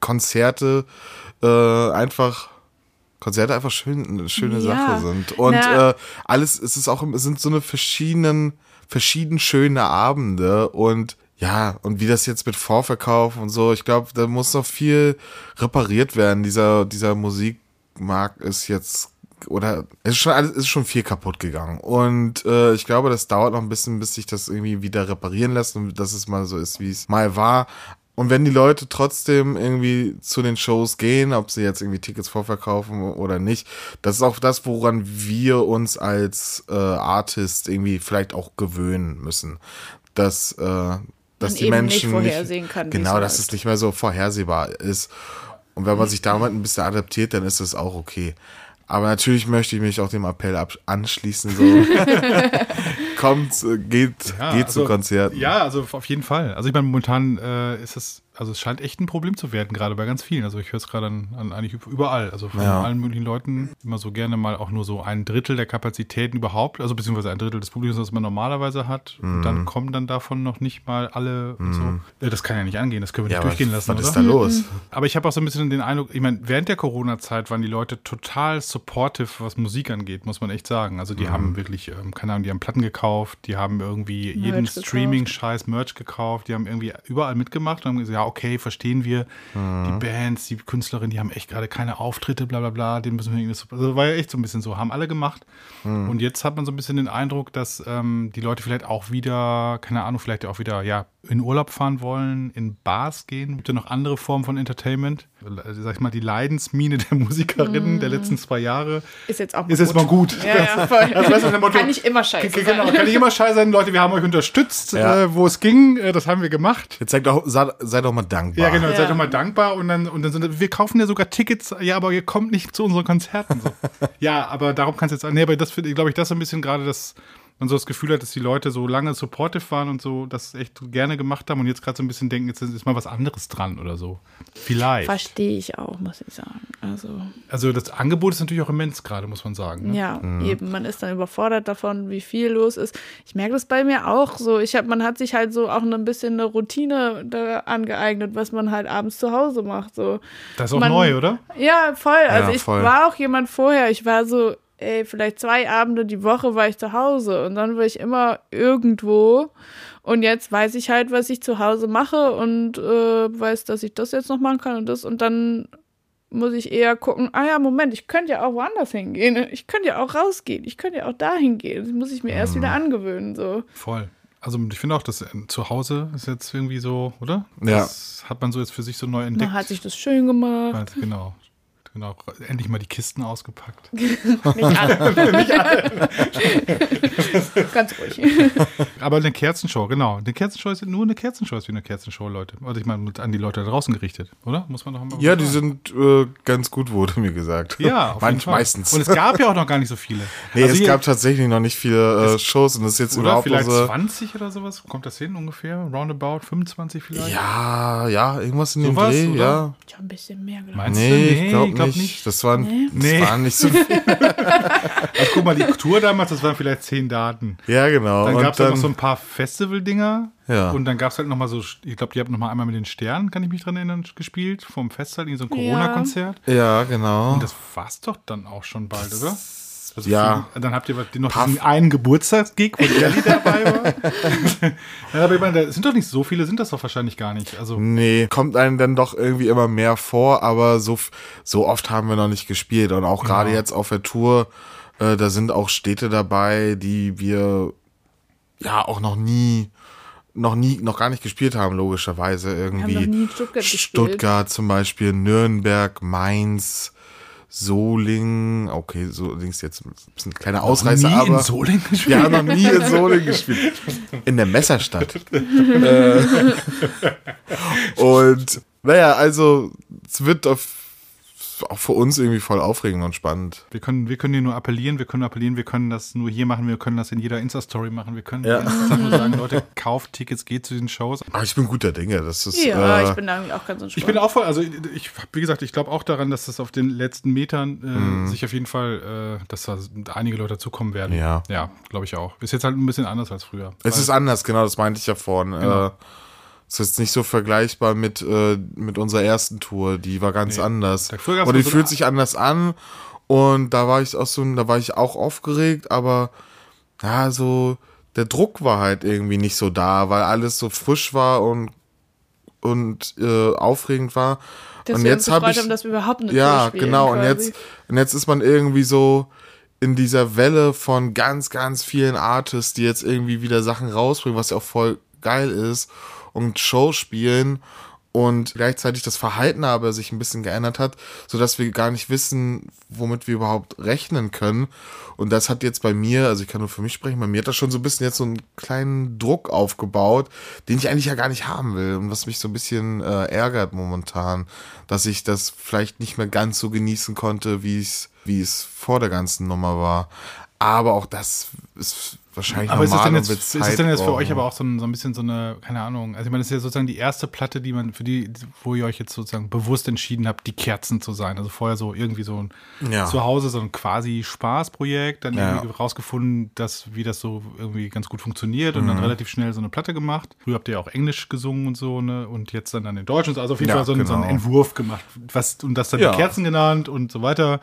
Konzerte äh, einfach Konzerte einfach schön, eine schöne Ja. Sache sind. Und äh, alles, es ist auch, es sind so eine verschiedenen, verschieden schöne Abende und ja, und wie das jetzt mit Vorverkauf und so, ich glaube, da muss noch viel repariert werden. Dieser, dieser Musikmarkt ist jetzt oder es ist schon alles ist schon viel kaputt gegangen und äh, ich glaube, das dauert noch ein bisschen, bis sich das irgendwie wieder reparieren lässt und dass es mal so ist, wie es mal war. Und wenn die Leute trotzdem irgendwie zu den Shows gehen, ob sie jetzt irgendwie Tickets vorverkaufen oder nicht, das ist auch das, woran wir uns als äh, Artist irgendwie vielleicht auch gewöhnen müssen, dass äh, dass Man die eben Menschen nicht vorhersehen kann, wie genau, dass es nicht mehr so vorhersehbar ist. Und wenn man sich damit ein bisschen adaptiert, dann ist das auch okay. Aber natürlich möchte ich mich auch dem Appell anschließen. So. (laughs) Kommt, geht, Ja, geht also, zu Konzerten. Ja, also auf jeden Fall. Also ich meine, momentan äh, ist es, also es scheint echt ein Problem zu werden, gerade bei ganz vielen. Also ich höre es gerade an, an eigentlich überall. Also von Ja. allen möglichen Leuten immer so gerne mal auch nur so ein Drittel der Kapazitäten überhaupt, also beziehungsweise ein Drittel des Publikums, das man normalerweise hat. Und Mhm. dann kommen dann davon noch nicht mal alle und so. Das kann ja nicht angehen, das können wir Ja, nicht durchgehen lassen, was oder? ist da los? Aber ich habe auch so ein bisschen den Eindruck, ich meine, während der Corona-Zeit waren die Leute total supportive, was Musik angeht, muss man echt sagen. Also die haben wirklich, ähm, keine Ahnung, die haben Platten gekauft, die haben irgendwie jeden gekauft. Streaming-Scheiß, Merch gekauft, die haben irgendwie überall mitgemacht und haben gesagt, ja, okay, verstehen wir. Die Bands, die Künstlerinnen, die haben echt gerade keine Auftritte, bla bla bla, den müssen wir irgendwie so, also war ja echt so ein bisschen so, haben alle gemacht. Und jetzt hat man so ein bisschen den Eindruck, dass ähm, die Leute vielleicht auch wieder, keine Ahnung, vielleicht auch wieder, ja, in Urlaub fahren wollen, in Bars gehen. Gibt ja noch andere Formen von Entertainment. Äh, sag ich mal, die Leidensmine der Musikerinnen der letzten zwei Jahre Ist jetzt auch ist jetzt mal gut. Ja, ja, voll. Also, weißt du, Motto, Kann nicht immer scheiße Genau, sein. kann nicht immer scheiße sein. Leute, wir haben euch unterstützt, Ja. äh, wo es ging. Äh, das haben wir gemacht. Jetzt seid doch, sei, sei doch mal dankbar. Ja, genau, Ja. seid doch mal dankbar und dann, und dann sind wir kaufen ja sogar Tickets, ja, aber ihr kommt nicht zu unseren Konzerten. So. (laughs) ja, aber darum kann es jetzt, nee, aber das finde ich, glaube ich, das so ein bisschen gerade, dass man so das Gefühl hat, dass die Leute so lange supportive waren und so das echt gerne gemacht haben und jetzt gerade so ein bisschen denken, jetzt ist mal was anderes dran oder so. Vielleicht. Verstehe ich auch, muss ich sagen. Also, Also das Angebot ist natürlich auch immens gerade, muss man sagen. Ne? ja, eben, man ist dann überfordert davon, wie viel los ist. Ich merke das bei mir auch so. Ich hab, man hat sich halt so auch ein bisschen eine Routine da angeeignet, was man halt abends zu Hause macht. So. Das ist auch Man- neu, oder? Ja, voll. Also ich voll. war auch jemand vorher. Ich war so, ey, vielleicht zwei Abende die Woche war ich zu Hause und dann war ich immer irgendwo. Und jetzt weiß ich halt, was ich zu Hause mache und äh, weiß, dass ich das jetzt noch machen kann und das. Und dann muss ich eher gucken, ah ja, Moment, ich könnte ja auch woanders hingehen. Ich könnte ja auch rausgehen. Ich könnte ja auch dahin gehen. Das muss ich mir erst wieder angewöhnen. So. Voll. Also ich finde auch, das äh, zu Hause ist jetzt irgendwie so, oder? Ja. Das hat man so jetzt für sich so neu entdeckt. Man hat sich das schön gemacht. Also, genau. Genau. Endlich mal die Kisten ausgepackt. (laughs) Nicht alle. (laughs) (laughs) Ganz ruhig. Aber eine Kerzenshow, genau. Eine Kerzenshow ist nur eine Kerzenshow, ist wie eine Kerzenshow, Leute. Also ich meine, an die Leute da draußen gerichtet, oder? Muss man doch mal Ja, die sagen. sind äh, ganz gut, wurde mir gesagt. Ja, auf jeden Manch, Fall. meistens. Und es gab ja auch noch gar nicht so viele. nee, Also es hier- gab tatsächlich noch nicht viele äh, Shows und das ist jetzt oder überhaupt vielleicht unsere. 20 oder sowas. Kommt das hin ungefähr? Roundabout 25 vielleicht? Ja, ja, irgendwas in dem Sowas, Dreh, oder? ja. Ich habe ein bisschen mehr gedacht. Meinst du? Nee, ich glaube glaub nicht. Das waren, Nee. das Nee. waren nicht so (laughs) viele. Also guck mal, die Tour damals, das waren vielleicht 10 Daten. Ja, genau. Dann gab es halt noch so ein paar Festival-Dinger. Ja. Und dann gab es halt noch mal so, ich glaube, die haben noch mal einmal mit den Sternen, kann ich mich dran erinnern, gespielt. Vom Festival, in so ein Corona-Konzert. ja, genau. Und das war's doch dann auch schon bald, oder? Also Ja. viel- dann habt ihr noch Puff. diesen einen Geburtstagsgig, wo Jelly (laughs) dabei war. (laughs) ja, aber ich meine, da sind doch nicht so viele, sind das doch wahrscheinlich gar nicht. Also, Nee, kommt einem dann doch irgendwie immer mehr vor, aber so, so oft haben wir noch nicht gespielt. Und auch gerade Genau. jetzt auf der Tour, äh, da sind auch Städte dabei, die wir ja auch noch nie, noch nie, noch gar nicht gespielt haben, logischerweise. Irgendwie noch nie in Stuttgart gespielt. Stuttgart zum Beispiel, Nürnberg, Mainz, Solingen, okay, Solingen ist jetzt ein bisschen ein kleiner Ausreißer, nie aber in Solingen gespielt. wir haben noch nie in Solingen gespielt. In der Messerstadt. (laughs) äh, und naja, also es wird auf, auch für uns irgendwie voll aufregend und spannend. Wir können, wir können hier nur appellieren, wir können appellieren, wir können das nur hier machen, wir können das in jeder Insta-Story machen, wir können Ja. nur sagen, Leute, kauft Tickets, geht zu den Shows. Aber ich bin guter Dinge. Das ist Ja, äh, ich bin da auch ganz entspannt. Ich bin auch voll, also ich, wie gesagt, ich glaube auch daran, dass das auf den letzten Metern äh, Mhm. sich auf jeden Fall, äh, dass da einige Leute dazukommen werden. Ja. Ja, glaube ich auch. Ist jetzt halt ein bisschen anders als früher. Es ist anders, genau, das meinte ich ja vorhin. Genau. Ist nicht so vergleichbar mit, äh, mit unserer ersten Tour. Die war ganz Nee. anders. Und die so fühlt sich anders an. Und da war ich auch so, da war ich auch aufgeregt, aber ja, so der Druck war halt irgendwie nicht so da, weil alles so frisch war und und äh, aufregend war. dass und wir jetzt habe ich haben, dass wir überhaupt eine ja, genau. Und quasi. jetzt, und jetzt ist man irgendwie so in dieser Welle von ganz, ganz vielen Artists, die jetzt irgendwie wieder Sachen rausbringen, was ja auch voll geil ist und Show spielen und gleichzeitig das Verhalten aber sich ein bisschen geändert hat, sodass wir gar nicht wissen, womit wir überhaupt rechnen können. Und das hat jetzt bei mir, also ich kann nur für mich sprechen, bei mir hat das schon so ein bisschen jetzt so einen kleinen Druck aufgebaut, den ich eigentlich ja gar nicht haben will und was mich so ein bisschen äh, ärgert momentan, dass ich das vielleicht nicht mehr ganz so genießen konnte, wie es wie es vor der ganzen Nummer war. Aber auch das ist wahrscheinlich Aber ist es denn und jetzt, ist es denn jetzt für brauchen. euch aber auch so ein, so ein bisschen so eine, keine Ahnung, also ich meine, das ist ja sozusagen die erste Platte, die man, für die, wo ihr euch jetzt sozusagen bewusst entschieden habt, die Kerzen zu sein. Also vorher so irgendwie so ein Ja. zu Hause so ein quasi Spaßprojekt, dann Ja. irgendwie rausgefunden, dass, wie das so irgendwie ganz gut funktioniert und dann Mhm. relativ schnell so eine Platte gemacht. Früher habt ihr ja auch Englisch gesungen und so, ne? Und jetzt dann an den Deutschen, also auf jeden Ja, Fall so, einen- so einen genau. Entwurf gemacht, was, und das dann die Kerzen genannt und so weiter.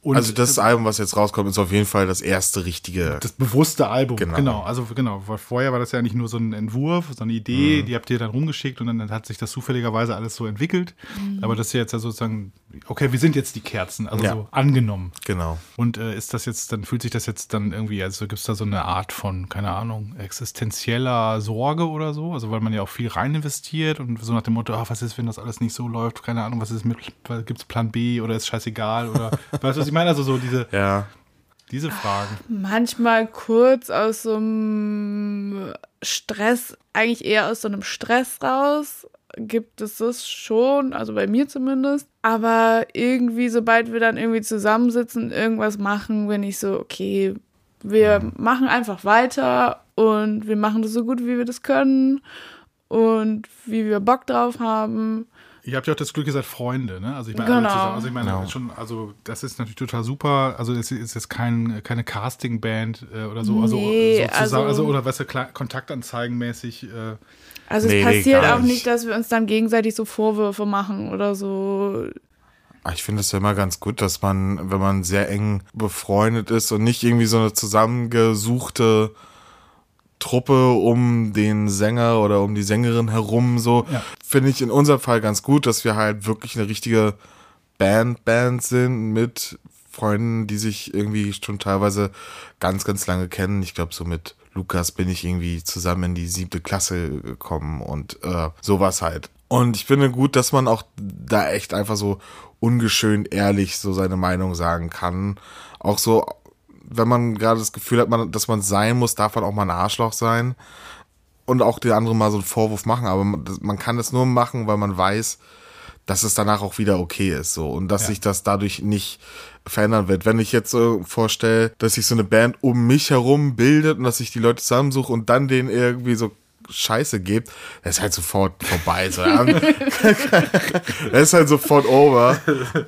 Und Also das Album, was jetzt rauskommt, ist auf jeden Fall das erste richtige. das bewusste Album. Genau. Genau. Also genau, weil vorher war das ja nicht nur so ein Entwurf, so eine Mhm. Idee, die habt ihr dann rumgeschickt und dann hat sich das zufälligerweise alles so entwickelt. Mhm. Aber das ist ja jetzt ja sozusagen, okay, wir sind jetzt die Kerzen, also Ja. so angenommen. Genau. Und äh, ist das jetzt, dann fühlt sich das jetzt dann irgendwie, also gibt es da so eine Art von, keine Ahnung, existenzieller Sorge oder so? Also weil man ja auch viel rein investiert und so nach dem Motto, ach, was ist, wenn das alles nicht so läuft? Keine Ahnung, was ist mit, gibt es Plan B oder ist scheißegal? Oder (laughs) weißt du, was ich meine? Also so diese, Ja. diese Fragen. Manchmal kurz aus so einem Stress, eigentlich eher aus so einem Stress raus, gibt es das schon, also bei mir zumindest. Aber irgendwie, sobald wir dann irgendwie zusammensitzen und irgendwas machen, bin ich so, okay, wir machen einfach weiter und wir machen das so gut, wie wir das können und wie wir Bock drauf haben. Ihr habt ja auch das Glück, ihr seid Freunde, ne? Also ich meine, Genau. zusammen, also ich meine Genau. schon, also das ist natürlich total super. Also es ist jetzt kein, keine Casting-Band äh, oder so, also, Nee, so zusammen, also, also- oder weißt du, Kontaktanzeigenmäßig. Äh, Also Nee, es nee, passiert gar auch nicht. nicht, dass wir uns dann gegenseitig so Vorwürfe machen oder so. Ah, Ich finde es ja immer ganz gut, dass man, wenn man sehr eng befreundet ist und nicht irgendwie so eine zusammengesuchte Truppe um den Sänger oder um die Sängerin herum so, Ja. finde ich in unserem Fall ganz gut, dass wir halt wirklich eine richtige Band, Band sind mit Freunden, die sich irgendwie schon teilweise ganz, ganz lange kennen. Ich glaube, so mit Lukas bin ich irgendwie zusammen in die siebte Klasse gekommen und äh, sowas halt. Und ich finde gut, dass man auch da echt einfach so ungeschönt ehrlich so seine Meinung sagen kann. Auch so, wenn man gerade das Gefühl hat, man, dass man sein muss, darf man auch mal ein Arschloch sein und auch der andere mal so einen Vorwurf machen. Aber man, man kann das nur machen, weil man weiß, dass es danach auch wieder okay ist, so und dass Ja. sich das dadurch nicht verändern wird. Wenn ich jetzt so vorstelle, dass sich so eine Band um mich herum bildet und dass ich die Leute zusammensuche und dann denen irgendwie so Scheiße gibt, das ist halt sofort vorbei. So, (laughs) das ist halt sofort over.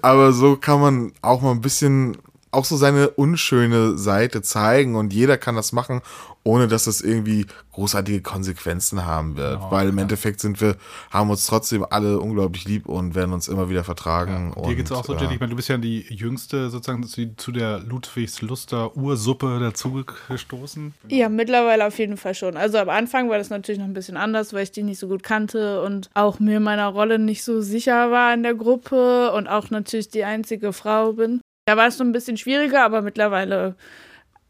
Aber so kann man auch mal ein bisschen auch so seine unschöne Seite zeigen und jeder kann das machen, ohne dass es irgendwie großartige Konsequenzen haben wird. Genau, Weil im ja. Endeffekt sind wir, haben uns trotzdem alle unglaublich lieb und werden uns immer wieder vertragen. Dir geht's auch so, äh, Ich meine, du bist ja die jüngste sozusagen zu, zu der Ludwigsluster Ursuppe dazugestoßen. Ja, mittlerweile auf jeden Fall schon. Also am Anfang war das natürlich noch ein bisschen anders, weil ich die nicht so gut kannte und auch mir meiner Rolle nicht so sicher war in der Gruppe und auch natürlich die einzige Frau bin. Da war es so ein bisschen schwieriger, aber mittlerweile,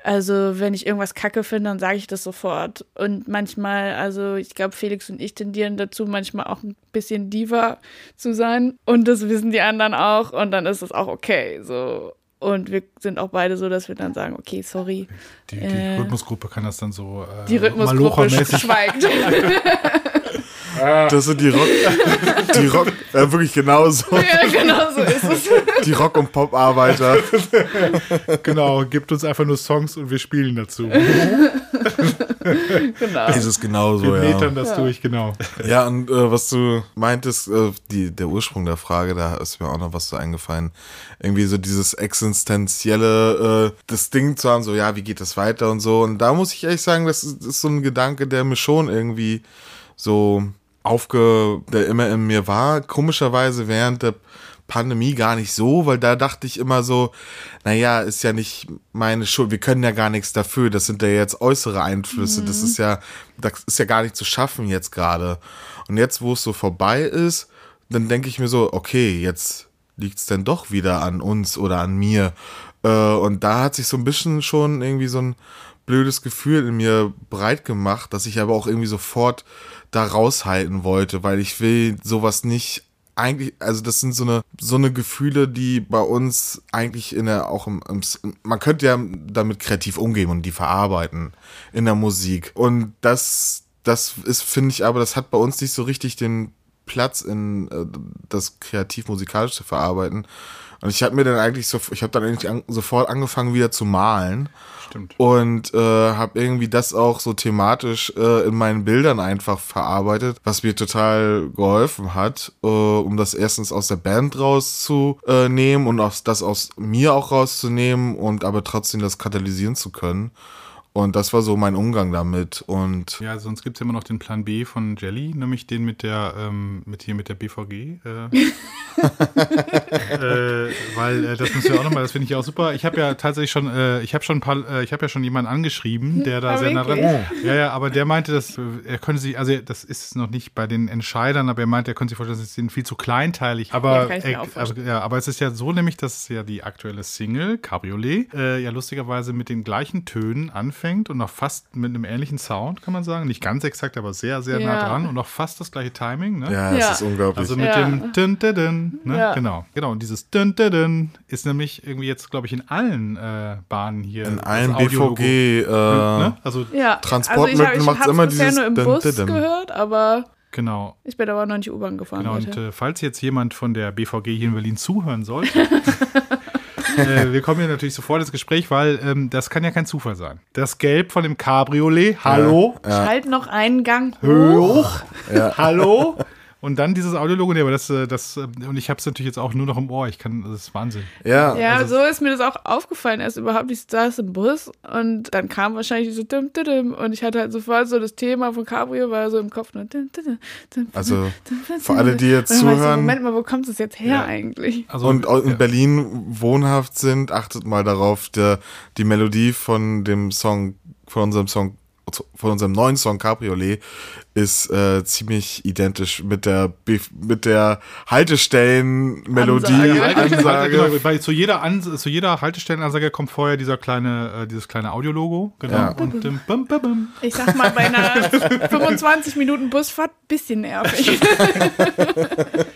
also wenn ich irgendwas kacke finde, dann sage ich das sofort. Und manchmal, also ich glaube, Felix und ich tendieren dazu, manchmal auch ein bisschen Diva zu sein. Und das wissen die anderen auch und dann ist es auch okay. So. Und wir sind auch beide so, dass wir dann sagen, okay, sorry. Die, die Äh, Rhythmusgruppe kann das dann so äh, Die Rhythmusgruppe schweigt. (laughs) (laughs) Das sind die Rock, (laughs) die Rock, äh, wirklich genauso, ja, genau so ist es. die Rock- und Pop-Arbeiter. Genau, gibt uns einfach nur Songs und wir spielen dazu. Genau. Ist es genauso, Wir ja. metern das durch, genau. Ja, und äh, was du meintest, äh, die, der Ursprung der Frage, da ist mir auch noch was so eingefallen. Irgendwie so dieses existenzielle, äh, das Ding zu haben, so, ja, wie geht das weiter und so. Und da muss ich ehrlich sagen, das ist, ist so ein Gedanke, der mir schon irgendwie so aufge, der immer in mir war. Komischerweise während der Pandemie gar nicht so, weil da dachte ich immer so, naja, ist ja nicht meine Schuld, wir können ja gar nichts dafür, das sind ja jetzt äußere Einflüsse, das ist ja, das ist ja gar nicht zu schaffen jetzt gerade. Und jetzt, wo es so vorbei ist, dann denke ich mir so, okay, jetzt liegt's denn doch wieder an uns oder an mir. Äh, und da hat sich so ein bisschen schon irgendwie so ein blödes Gefühl in mir breit gemacht, dass ich aber auch irgendwie sofort da raushalten wollte, weil ich will sowas nicht eigentlich, also das sind so eine, so eine Gefühle, die bei uns eigentlich in der, auch im, im, man könnte ja damit kreativ umgehen und die verarbeiten in der Musik. Und das, das ist, finde ich, aber das hat bei uns nicht so richtig den Platz in äh, das kreativ-musikalisch zu verarbeiten. Und ich habe mir dann eigentlich so, ich habe dann eigentlich an, sofort angefangen wieder zu malen Stimmt. und äh, habe irgendwie das auch so thematisch äh, in meinen Bildern einfach verarbeitet, was mir total geholfen hat, äh, um das erstens aus der Band rauszunehmen und aus, das aus mir auch rauszunehmen und aber trotzdem das katalysieren zu können. Und das war so mein Umgang damit. Und Ja, sonst gibt es ja immer noch den Plan B von Jelly, nämlich den mit der, ähm, mit hier mit der BVG. Äh, (laughs) äh, weil äh, das müssen wir auch nochmal, das finde ich auch super. Ich habe ja tatsächlich schon, äh, ich habe schon ein paar, äh, ich habe ja schon jemanden angeschrieben, der da Ah, sehr nah dran? Ja, ja, aber der meinte, dass äh, er könnte sich, also das ist noch nicht bei den Entscheidern, aber er meinte, er könnte sich vorstellen, das ist viel zu kleinteilig. Aber, Ja, kann ich mir er- auch also, ja, aber es ist ja so nämlich, dass ja die aktuelle Single, Cabriolet, äh, ja lustigerweise mit den gleichen Tönen anfängt und noch fast mit einem ähnlichen Sound, kann man sagen. Nicht ganz exakt, aber sehr, sehr nah Ja. dran und noch fast das gleiche Timing. Ne? ja, es Ja. ist unglaublich. Also mit Ja. dem dun, dun, dun, ne? Ja. Genau, genau. Und dieses dun, dun, dun ist nämlich irgendwie jetzt, glaube ich, in allen äh, Bahnen hier. in das allen. BVG, äh, Ne? Also, Ja, Transportmittel also ich, hab- macht's ich immer bisher dieses nur im Bus gehört, aber genau. ich bin aber noch nicht U-Bahn gefahren Genau, und heute. äh, falls jetzt jemand von der BVG hier in Berlin zuhören sollte, (laughs) äh, wir kommen hier natürlich sofort ins Gespräch, weil ähm, das kann ja kein Zufall sein. Das Gelb von dem Cabriolet, hallo, Schalt noch einen Gang hoch. hoch, hallo. (laughs) Und dann dieses Audiologo, nee, aber das, äh, das, äh, und ich habe es natürlich jetzt auch nur noch im Ohr. Ich kann, das ist Wahnsinn. ja, Ja, Also- so ist mir das auch aufgefallen. Erst überhaupt, ich saß im Bus und dann kam wahrscheinlich so dim, dim, dim, und ich hatte halt sofort so das Thema von Cabrio war so im Kopf. Nur dim, dim, dim, dim, Also, für alle, die jetzt so, zuhören- Moment mal, wo kommt das jetzt her eigentlich? Also, und auch in ja. Berlin wohnhaft sind, achtet mal darauf, der, die Melodie von dem Song, von unserem Song, von unserem neuen Song Cabriolet ist äh, ziemlich identisch mit der B mit der Haltestellenmelodie Ansage. Ansage. Genau, bei, zu, jeder An zu jeder Haltestellenansage kommt vorher dieser kleine, äh, dieses kleine Audiologo. Genau. Ja. Und bum, bum, bum. Ich sag mal, bei einer (laughs) 25 Minuten Busfahrt bisschen nervig.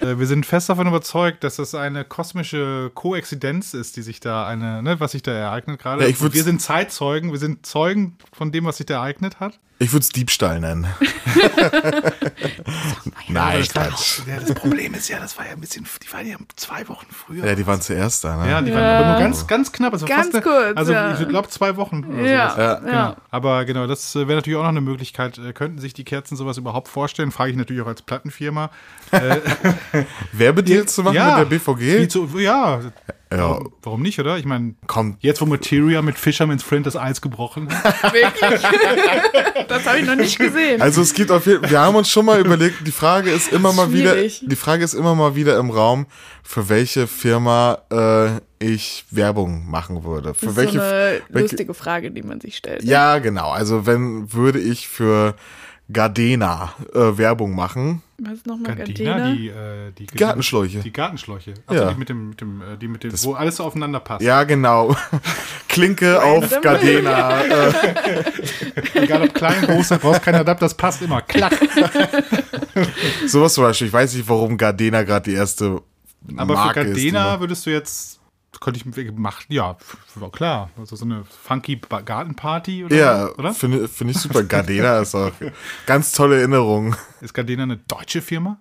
Äh, wir sind fest davon überzeugt, dass das eine kosmische Koexistenz ist, die sich da eine, ne, was sich da ereignet gerade. Ja, wir sind Zeitzeugen, wir sind Zeugen von dem, was sich da ereignet hat. Ich würde es Diebstahl nennen. (laughs) (laughs) Nein, das, war Quatsch. auch, ja, das Problem ist ja, das war ja ein bisschen, die waren ja zwei Wochen früher. Ja, die waren zuerst da, ne? Ja, die Ja. waren aber nur ganz, ganz knapp. Also Ganz fast, kurz, Also ja. ich glaube zwei Wochen. Oder Ja, sowas. ja. Genau. Aber genau, das äh, wäre natürlich auch noch eine Möglichkeit. Äh, Könnten sich die Kerzen sowas überhaupt vorstellen? Frage ich natürlich auch als Plattenfirma. (laughs) Werbedeals (laughs) zu machen ja, mit der BVG? Zu, ja, Ja, warum, warum nicht, oder? Ich meine, jetzt wo Materia mit Fisherman's Friend das Eis gebrochen hat. (laughs) Wirklich? (laughs) das habe ich noch nicht gesehen. Also es gibt auf jeden wir haben uns schon mal überlegt, die Frage ist immer mal wieder, Schwierig. die Frage ist immer mal wieder im Raum, für welche Firma äh, ich Werbung machen würde. Für das ist welche, so eine welche lustige Frage, die man sich stellt. Ja, genau. Also wenn würde ich für Gardena äh, Werbung machen. Was ist nochmal Gardena, Gardena? die, äh, die Gartenschläuche. Die Gartenschläuche. Also Ja. die mit dem, mit dem, äh, die mit dem, wo alles so aufeinander passt. Ja, genau. (laughs) Klinke auf. Gardena. (laughs) Egal ob klein, groß, da brauchst keinen Adapt, das passt immer. Klack. (laughs) sowas zum Beispiel. Ich weiß nicht, warum Gardena gerade die erste Aber Marke für ist. Gardena man- würdest du jetzt, könnte ich machen, ja, war klar. Also so eine funky Gartenparty oder Ja, so, oder? finde find ich super. Gardena ist auch ganz tolle Erinnerung. Ist Gardena eine deutsche Firma?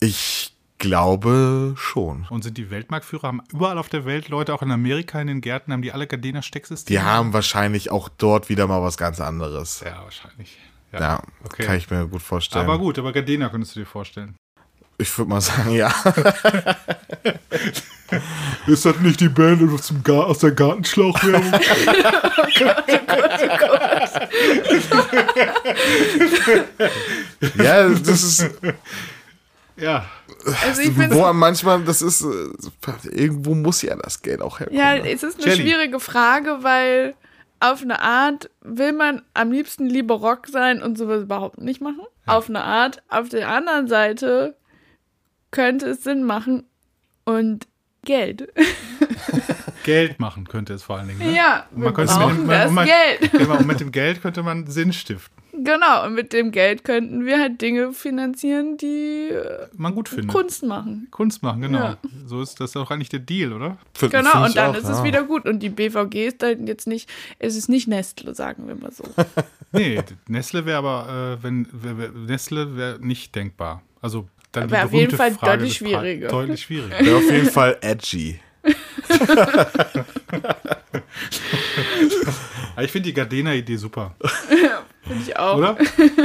Ich glaube schon. Und sind die Weltmarktführer? Haben überall auf der Welt Leute, auch in Amerika in den Gärten, haben die alle Gardena-Stecksysteme? Die haben wahrscheinlich auch dort wieder mal was ganz anderes. Ja, wahrscheinlich. Ja, okay. kann ich mir gut vorstellen. Aber gut, aber Gardena könntest du dir vorstellen. Ich würde mal sagen, ja. (laughs) Ist das nicht die Band aus, aus der Gartenschlauchwerbung? (laughs) ja, das ist, ja. Also ich finde wo manchmal, das ist, äh, irgendwo muss ja das Geld auch herkommen. Ja, ne? es ist eine Jelly. schwierige Frage, weil auf eine Art will man am liebsten lieber Rock sein und sowas überhaupt nicht machen. Auf eine Art. Auf der anderen Seite könnte es Sinn machen und Geld. (laughs) Geld machen könnte es vor allen Dingen. Ne? Ja, man könnte mit dem- das man- Geld. (laughs) Genau, und mit dem Geld könnte man Sinn stiften. Genau, und mit dem Geld könnten wir halt Dinge finanzieren, die äh, Man gut findet. Kunst machen. Kunst machen, genau. Ja. So ist das auch eigentlich der Deal, oder? Find- Genau, und dann auch, ist ja. es wieder gut. Und die BVG ist dann jetzt nicht, es ist nicht Nestle, sagen wir mal so. (laughs) Nee, Nestle wäre aber, äh, wenn wär, wär, Nestle wäre nicht denkbar. Also dann die Wäre auf jeden Fall Frage deutlich schwieriger. Deutlich schwieriger. Wäre auf jeden Fall edgy. (laughs) Aber ich finde die Gardena-Idee super, (laughs) Finde ich auch. oder?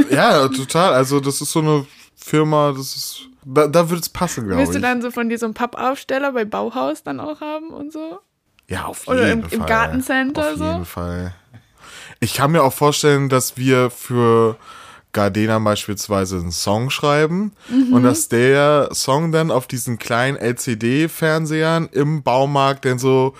Ja, total. Also, das ist so eine Firma, das ist. Da, da würde es passen, glaube Willst du ich. dann so von dir so einen Pappaufsteller bei Bauhaus dann auch haben und so? Ja, auf Oder jeden im- Fall. im Gartencenter Auf so? jeden Fall. Ich kann mir auch vorstellen, dass wir für Gardena beispielsweise einen Song schreiben Mhm. und dass der Song dann auf diesen kleinen LCD-Fernsehern im Baumarkt dann so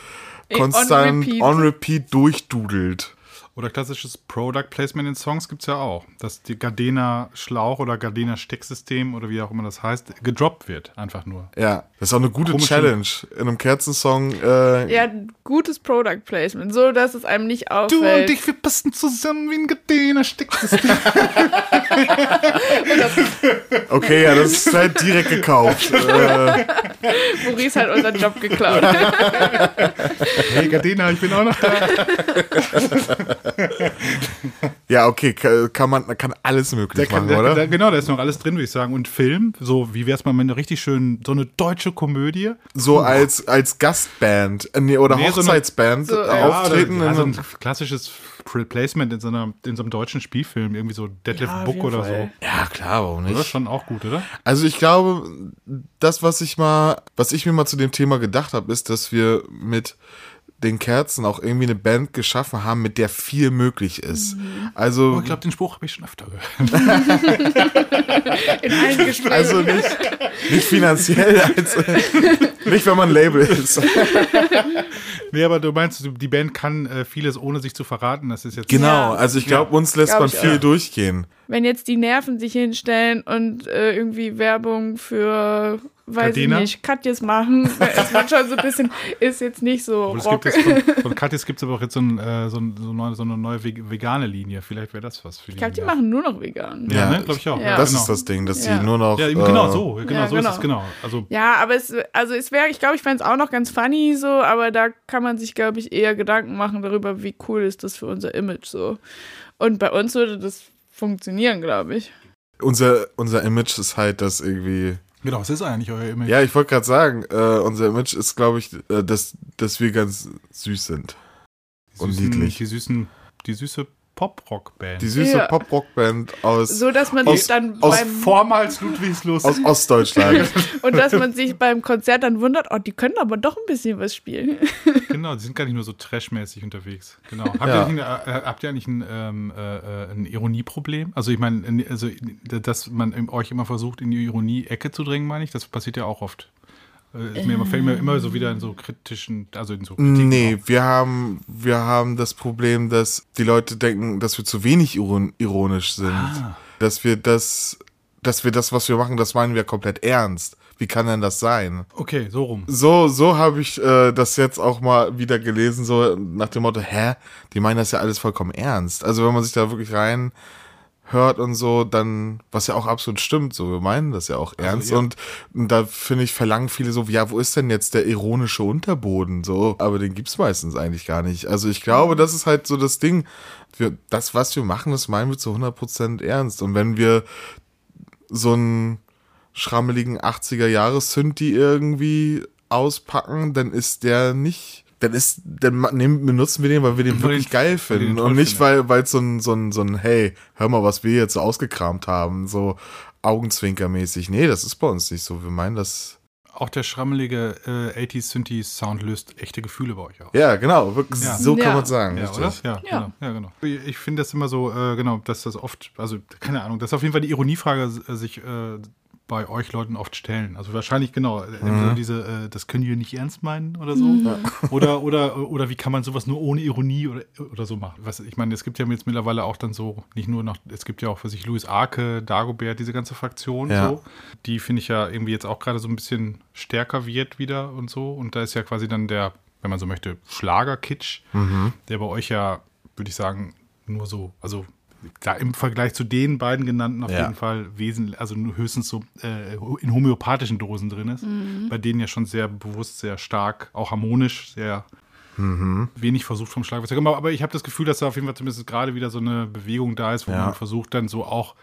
On konstant repeat. on repeat durchdudelt. Oder klassisches Product Placement in Songs gibt es ja auch. Dass die Gardena Schlauch oder Gardena Stecksystem oder wie auch immer das heißt, gedroppt wird. Einfach nur. Ja, das ist auch eine gute Komische- Challenge. In einem Kerzensong, äh, Ja, gutes Product Placement, so dass es einem nicht Du auffällt. und ich, wir passen zusammen wie ein Gardena Stecksystem. (laughs) okay, ja, das ist halt direkt gekauft. äh, Maurice hat unseren Job geklaut. (laughs) hey Gardena, ich bin auch noch da. (laughs) (laughs) ja, okay, ka- kann man kann alles möglich Der kann, machen, der, oder? der, genau, da ist noch alles drin, würde ich sagen. Und Film, so wie wäre es mal mit einer richtig schönen, so eine deutsche Komödie. so als, als Gastband äh, nee, oder Nee, so eine- Hochzeitsband so, äh, ja, auftreten. Oder, ja, so ein klassisches Replacement in so, einer, in so einem deutschen Spielfilm, irgendwie so Deadlift Ja, Book oder Fall. ja, klar, warum so. Das ist nicht? schon auch gut, oder? Also ich glaube, das, was ich mal, was ich mir mal zu dem Thema gedacht habe, ist, dass wir mit den Kerzen auch irgendwie eine Band geschaffen haben, mit der viel möglich ist. Also, Oh, ich glaube, den Spruch habe ich schon öfter gehört. (laughs) (laughs) In allen Gesprächen. also nicht, nicht finanziell, als, nicht wenn man ein Label ist. (laughs) Nee, aber du meinst, die Band kann äh, vieles ohne sich zu verraten. Das ist jetzt. Genau, also ich glaube, uns lässt Glaub man viel auch. durchgehen. Wenn jetzt die Nerven sich hinstellen und äh, irgendwie Werbung für, weiß Gardena? ich nicht, Katjes machen, (laughs) ist man schon so ein bisschen, ist jetzt nicht so es rock. gibt jetzt von, von (laughs) Katjes gibt es aber auch jetzt so, ein, äh, so, ein, so, neue, so eine neue veg- vegane Linie. Vielleicht wäre das was für die. Ich glaube, die machen nur noch vegan. Ja, Ja, ne? glaube ich auch. ja. Das genau. ist das Ding, dass Ja. sie nur noch. Ja, genau äh, so. Genau Ja, so ist genau. es, genau. Also, Ja, aber es, also es wäre, ich glaube, ich fände es auch noch ganz funny so, aber da kann man sich, glaube ich, eher Gedanken machen darüber, wie cool ist das für unser Image so. Und bei uns würde das funktionieren, glaube ich. Unser, unser Image ist halt das irgendwie. genau, es ist eigentlich euer Image. Ja, ich wollte gerade sagen, äh, unser Image ist, glaube ich, äh, dass, dass wir ganz süß sind. die und süßen, niedlich. Die süßen, die süße Pop-Rock-Band. Die süße Ja. Pop-Rock-Band aus, So, dass man Aus- sich dann aus beim, Vormals Ludwigslust. aus Ostdeutschland. (laughs) und dass man sich beim Konzert dann wundert, oh, die können aber doch ein bisschen was spielen. (laughs) genau, die sind gar nicht nur so trashmäßig unterwegs. Genau. Habt, Ja. ihr, eigentlich ein, äh, habt ihr eigentlich ein, ähm, äh, äh, ein Ironieproblem? Also ich meine, in- also, dass man euch immer versucht, in die Ironie-Ecke zu drängen, meine ich, das passiert ja auch oft. Äh, ist mir immer, fällt mir immer so wieder in so kritischen, also in so Kritiken nee, auf. wir haben, wir haben das Problem, dass die Leute denken, dass wir zu wenig iron ironisch sind. Ah. Dass wir das, dass wir das, was wir machen, das meinen wir komplett ernst. Wie kann denn das sein? Okay, so rum. So, so habe ich äh, das jetzt auch mal wieder gelesen, so nach dem Motto, hä, die meinen das ja alles vollkommen ernst. Also wenn man sich da wirklich rein hört und so, dann, was ja auch absolut stimmt, so, wir meinen das ja auch ernst. ja. Und, und da finde ich, verlangen viele so, ja, wo ist denn jetzt der ironische Unterboden? So, aber den gibt's meistens eigentlich gar nicht. Also ich glaube, das ist halt so das Ding. Wir, das, was wir machen, das meinen wir zu 100% ernst. Und wenn wir so einen schrammeligen 80er Jahres Synthi irgendwie auspacken, dann ist der nicht, dann ist, dann nehmen, benutzen wir den, weil wir den Weil wirklich den- geil finden und nicht, weil, weil es so ein, so ein, so ein, hey, hör mal, was wir jetzt so ausgekramt haben, so augenzwinkermäßig. Nee, das ist bei uns nicht so. Wir meinen das, Auch der schrammelige äh, 80s Synthi-Sound löst echte Gefühle bei euch aus. ja, genau, wirklich, Ja. so kann Ja. man sagen. Ja, oder? Ja, Ja. Genau, ja, genau. Ich, ich finde das immer so, äh, genau, dass das oft, also keine Ahnung, dass auf jeden Fall die Ironiefrage äh, sich äh, bei euch Leuten oft stellen. Also wahrscheinlich genau, äh, Mhm. diese, äh, das können wir nicht ernst meinen oder so. (laughs) Oder, oder, oder wie kann man sowas nur ohne Ironie oder, oder so machen? Was, ich meine, es gibt ja jetzt mittlerweile auch dann so, nicht nur noch, es gibt ja auch für sich Louis Arke, Dagobert, diese ganze Fraktion Ja. so, die finde ich ja irgendwie jetzt auch gerade so ein bisschen stärker wird wieder und so. Und da ist ja quasi dann der, wenn man so möchte, Schlager-Kitsch, der bei euch ja, würde ich sagen, nur so, also da im Vergleich zu den beiden genannten auf Ja. jeden Fall wesentlich, also nur höchstens so äh, in homöopathischen Dosen drin ist. Bei denen ja schon sehr bewusst, sehr stark, auch harmonisch, sehr wenig versucht vom Schlagwerk zu kommen. Aber ich habe das Gefühl, dass da auf jeden Fall zumindest gerade wieder so eine Bewegung da ist, wo Ja. man versucht dann so auch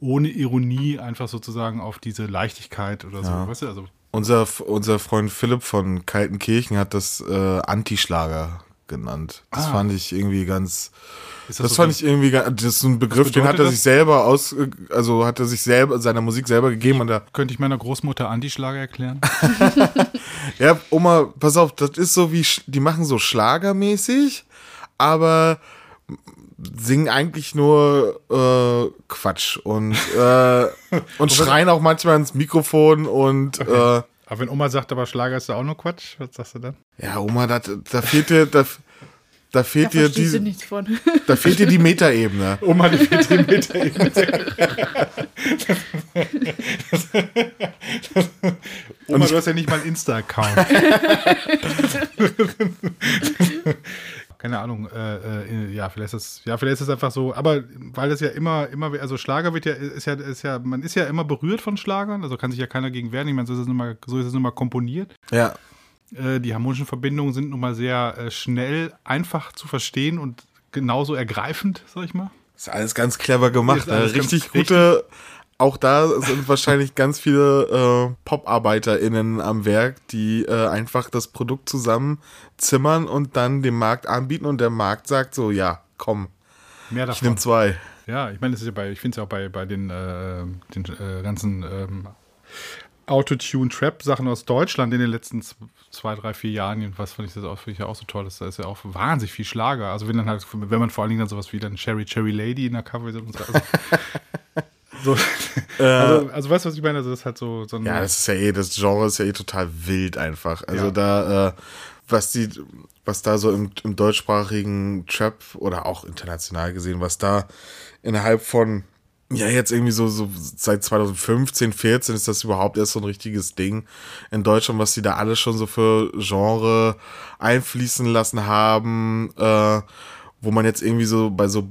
ohne Ironie einfach sozusagen auf diese Leichtigkeit oder so, weißt du, also Unser, unser Freund Philipp von Kaltenkirchen hat das äh, Antischlager genannt. Das Ah. fand ich irgendwie ganz, Das so fand ich irgendwie, ga- das ist ein Begriff, den hat er das? sich selber aus, also hat er sich selber, seiner Musik selber gegeben und da, Könnte ich meiner Großmutter Antischlager erklären? (laughs) ja, Oma, pass auf, das ist so wie, die machen so schlagermäßig, aber singen eigentlich nur äh, Quatsch und, äh, (laughs) und schreien auch manchmal ins Mikrofon und äh, Aber wenn Oma sagt, aber Schlager ist ja auch nur Quatsch, was sagst du dann? Ja, Oma, da, da fehlt dir, da, da Da fehlt dir verstehst du diese, nichts von. da fehlt dir die Metaebene. (laughs) Oma, die Meter (laughs) Oma, du hast ja nicht mal einen Insta-Account. (laughs) Keine Ahnung, äh, äh, ja, vielleicht ist es, ja, vielleicht ist es einfach so, aber weil das ja immer, immer, also Schlager wird ja, ist ja, ist ja, man ist ja immer berührt von Schlagern, also kann sich ja keiner gegen wehren. Ich meine, so ist es nun mal, so ist es nun mal komponiert. Ja. Äh, die harmonischen Verbindungen sind nun mal sehr äh, schnell, einfach zu verstehen und genauso ergreifend, sag ich mal. Ist alles ganz clever gemacht. Ist Ne? Richtig gute. Auch da sind wahrscheinlich ganz viele äh, Pop-ArbeiterInnen am Werk, die äh, einfach das Produkt zusammenzimmern und dann dem Markt anbieten und der Markt sagt so, ja, komm, Mehr ich davon. nehme zwei. Ja, ich meine, das ist ja bei, ich finde es ja auch bei, bei den, äh, den äh, ganzen ähm, Autotune-Trap-Sachen aus Deutschland in den letzten zwei, drei, vier Jahren, jedenfalls fand ich das auch, finde ich ja auch so toll. Das, da ist ja auch wahnsinnig viel Schlager. Also wenn dann halt, wenn man vor allen Dingen dann sowas wie dann Cherry Cherry Lady in der Cover also, (laughs) so, also, also weißt du, was ich meine? Also das ist halt so, so ein Ja, das ist ja eh, das Genre ist ja eh total wild einfach. Also Ja. da, äh, was die, was da so im, im deutschsprachigen Trap oder auch international gesehen, was da innerhalb von, ja, jetzt irgendwie so, so seit 2015, 14 ist das überhaupt erst so ein richtiges Ding in Deutschland, was die da alles schon so für Genre einfließen lassen haben, äh, wo man jetzt irgendwie so bei so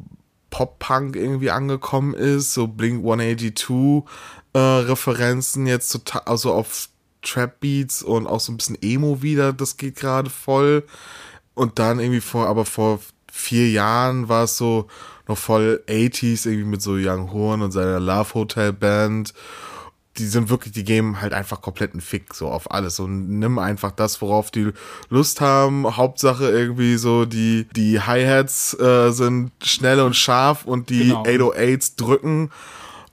Pop-Punk irgendwie angekommen ist, so Blink 182 äh, Referenzen jetzt total, also auf Trap-Beats und auch so ein bisschen Emo wieder, das geht gerade voll. Und dann irgendwie vor, aber vor vier Jahren war es so noch voll 80s, irgendwie mit so Young Horn und seiner Love Hotel Band. Die sind wirklich, die geben halt einfach kompletten Fick so auf alles und nimm einfach das, worauf die Lust haben. Hauptsache irgendwie so die, die Hi-Hats äh, sind schnell und scharf und die Genau. 808s drücken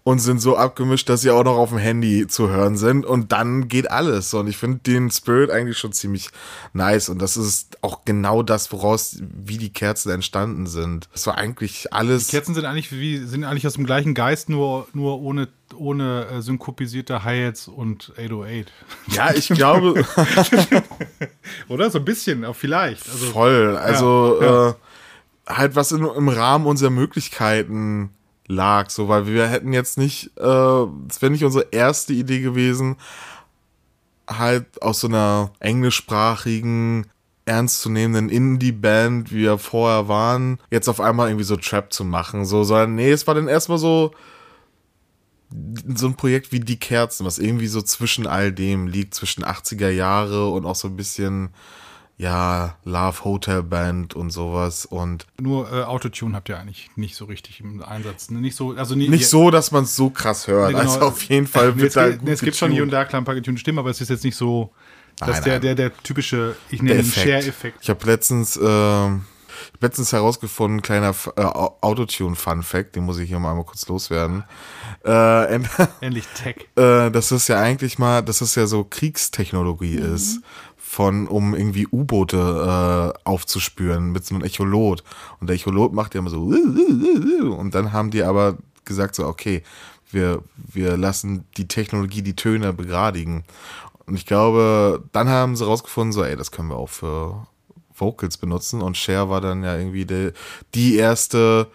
und sind so abgemischt, dass sie auch noch auf dem Handy zu hören sind und dann geht alles. Und ich finde den Spirit eigentlich schon ziemlich nice und das ist auch genau das, woraus wie die Kerzen entstanden sind. Das war eigentlich alles. Kerzen sind eigentlich wie sind eigentlich aus dem gleichen Geist, nur, nur ohne, ohne äh, synkopisierte Hi-Hats und 808. ja, ich glaube (laughs) Oder? So ein bisschen, auch vielleicht. Also, voll. Also ja. Äh, halt was in, im Rahmen unserer Möglichkeiten lag, so weil wir hätten jetzt nicht, äh, es wäre nicht unsere erste Idee gewesen, halt aus so einer englischsprachigen ernstzunehmenden Indie-Band, wie wir vorher waren, jetzt auf einmal irgendwie so Trap zu machen, so, sondern nee, es war dann erstmal so so ein Projekt wie Die Kerzen, was irgendwie so zwischen all dem liegt, zwischen 80er Jahre und auch so ein bisschen, ja, Love Hotel Band und sowas und Nur äh, Autotune habt ihr eigentlich nicht so richtig im Einsatz. ne? Nicht so, also nie, nicht so, dass man es so krass hört. Nee, genau. Also auf jeden Fall Nee, wird es, da gibt, nee, es gibt schon hier und da klar ein paar getunte Stimmen, aber es ist jetzt nicht so, dass Nein, der, nein. der, der typische, ich nenne der ihn Effekt. Share-Effekt. Ich habe letztens, äh, letztens herausgefunden, kleiner äh, Au- Autotune-Fun-Fact, den muss ich hier mal einmal kurz loswerden. Äh, en- (laughs) Endlich Tech. äh, dass es ja eigentlich mal, dass es ja so Kriegstechnologie ist, von um irgendwie U-Boote äh, aufzuspüren mit so einem Echolot. Und der Echolot macht ja immer so und dann haben die aber gesagt so, okay, wir, wir lassen die Technologie die Töne begradigen. Und ich glaube, dann haben sie rausgefunden, so, ey, das können wir auch für Vocals benutzen. Und Cher war dann ja irgendwie die, die erste.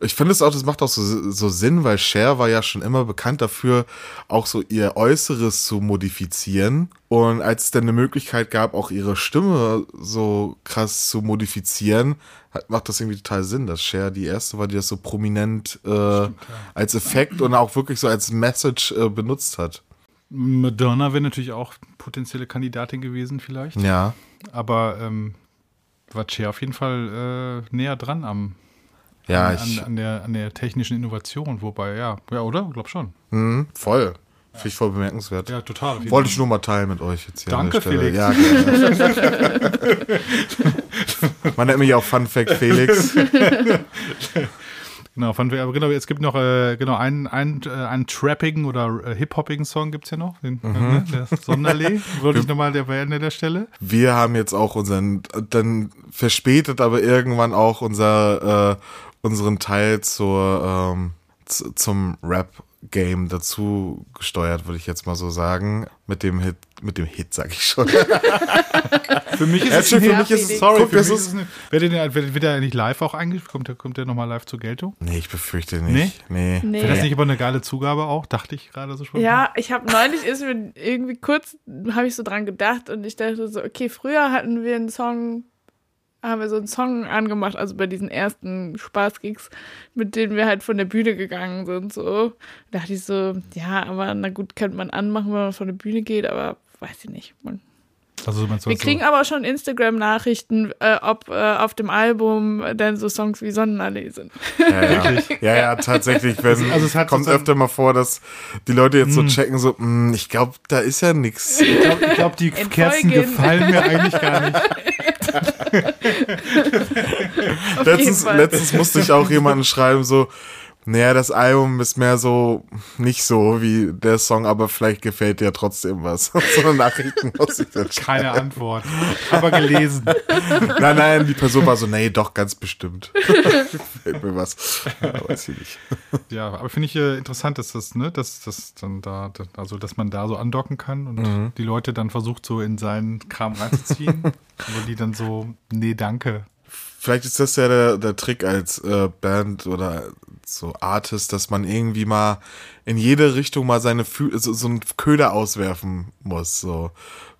Ich finde es auch, das macht auch so, so Sinn, weil Cher war ja schon immer bekannt dafür, auch so ihr Äußeres zu modifizieren. Und als es dann eine Möglichkeit gab, auch ihre Stimme so krass zu modifizieren, hat, macht das irgendwie total Sinn, dass Cher die erste war, die das so prominent äh, als Effekt und auch wirklich so als Message äh, benutzt hat. Madonna wäre natürlich auch potenzielle Kandidatin gewesen, vielleicht. Ja. Aber ähm, war Cher auf jeden Fall äh, näher dran am, Ja, an, ich, an, an, der, an der technischen Innovation. Wobei, ja, ja, oder? Glaub schon. Mhm, voll. Finde ich voll bemerkenswert. Ja, total. Wollte ich nur mal teilen mit euch jetzt hier Danke, der. Felix. Ja. Man nennt mich auch Fun Fact Felix. (laughs) Genau, von, aber genau, es gibt noch äh, genau einen, einen, äh, einen trappigen oder äh, hip-hoppigen Song gibt es ja noch, den, Mhm. äh, der Sonderlee, wollte ich nochmal erwähnen an der Stelle. Wir haben jetzt auch unseren, dann verspätet aber irgendwann auch unser äh, unseren Teil zur, ähm, zu, zum Rap-Game dazu gesteuert, würde ich jetzt mal so sagen. Mit dem Hit, mit dem Hit, sag ich schon. (laughs) Für mich ist es für Hit. mich ist es- Sorry, guck, für mich ist- wird, der, wird, wird der eigentlich live auch eingespielt? Kommt der, kommt der nochmal live zur Geltung? nee, ich befürchte nicht. Nee. Nee. Wäre das nicht aber eine geile Zugabe auch? Dachte ich gerade so schon. Ja, ich habe neulich ist mir irgendwie kurz, habe ich so dran gedacht und ich dachte so, okay, früher hatten wir einen Song, haben wir so einen Song angemacht, also bei diesen ersten Spaßgigs, mit denen wir halt von der Bühne gegangen sind, so. Da dachte ich so, ja, aber na gut, könnte man anmachen, wenn man von der Bühne geht, aber weiß ich nicht. Man, Also, wir so- kriegen aber auch schon Instagram-Nachrichten, äh, ob äh, auf dem Album dann so Songs wie Sonnenallee sind. Ja, ja. ja, ja, tatsächlich. (laughs) Wenn, Also es hat kommt sozusagen- öfter mal vor, dass die Leute jetzt so checken, so, "Hm, ich glaube, da ist ja nichts. Ich glaube, glaub, die Entfolgen. Kerzen gefallen mir eigentlich gar nicht. (laughs) (laughs) Letztens, letztens musste ich auch jemanden schreiben, so, naja, das Album ist mehr so, nicht so wie der Song, aber vielleicht gefällt dir trotzdem was. (laughs) So eine Nachrichten muss ich dann schreiben. Keine Antwort. Aber gelesen. Nein, nein, die Person war so, nee, doch, ganz bestimmt. (laughs) Gefällt mir was. Ja, weiß ich nicht. Ja, aber finde ich äh, interessant, dass das, ne, dass das dann da, also dass man da so andocken kann und die Leute dann versucht, so in seinen Kram reinzuziehen. (laughs) aber die dann so, nee, danke. Vielleicht ist das ja der, der Trick als äh, Band oder so Artist, dass man irgendwie mal in jede Richtung mal seine Fü so, so einen Köder auswerfen muss. So.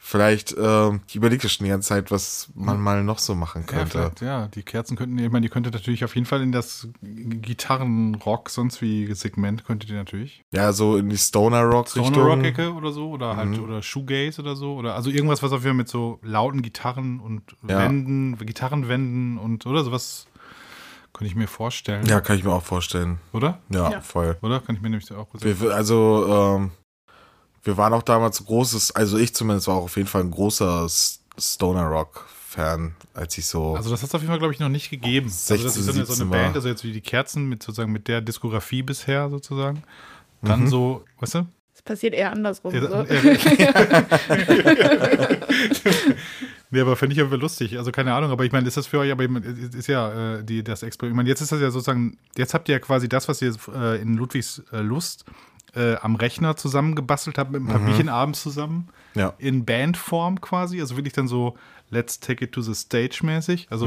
Vielleicht, äh, ich überlege schon die ganze Zeit, was man mal noch so machen Ja, könnte. vielleicht, ja, die Kerzen könnten, ich meine, die könnte natürlich auf jeden Fall in das Gitarrenrock, sonst wie Segment könnte die natürlich. Ja, so in die Stoner Rock Stoner Richtung. Rock Ecke oder so oder halt oder Shoegaze oder so oder also irgendwas was auf jeden Fall mit so lauten Gitarren und Ja. Wänden, Gitarrenwänden und oder sowas könnte ich mir vorstellen, Ja, kann ich mir auch vorstellen. oder? Ja, Ja. voll. Oder kann ich mir nämlich auch. Wir, also, ähm, wir waren auch damals großes, also ich zumindest war auch auf jeden Fall ein großer Stoner Rock Fan, als ich so. Also das hat es auf jeden Fall glaube ich noch nicht gegeben. also das 16, ist so eine, so 17 eine war. Band, also jetzt wie die Kerzen mit sozusagen mit der Diskografie bisher sozusagen. Dann Mhm. so, weißt du? Es passiert eher andersrum. Ja, so. (laughs) (laughs) (laughs) ja. Nee, aber finde ich aber lustig. Also keine Ahnung, aber ich meine, ist das für euch, aber ich ist ja äh, die, das Experiment. Ich meine, jetzt ist das ja sozusagen, jetzt habt ihr ja quasi das, was ihr äh, in Ludwigs äh, Lust äh, am Rechner zusammengebastelt habt, mit einem Papierchen abends zusammen, ja. in Bandform quasi, also wirklich dann so Let's take it to the stage mäßig. Also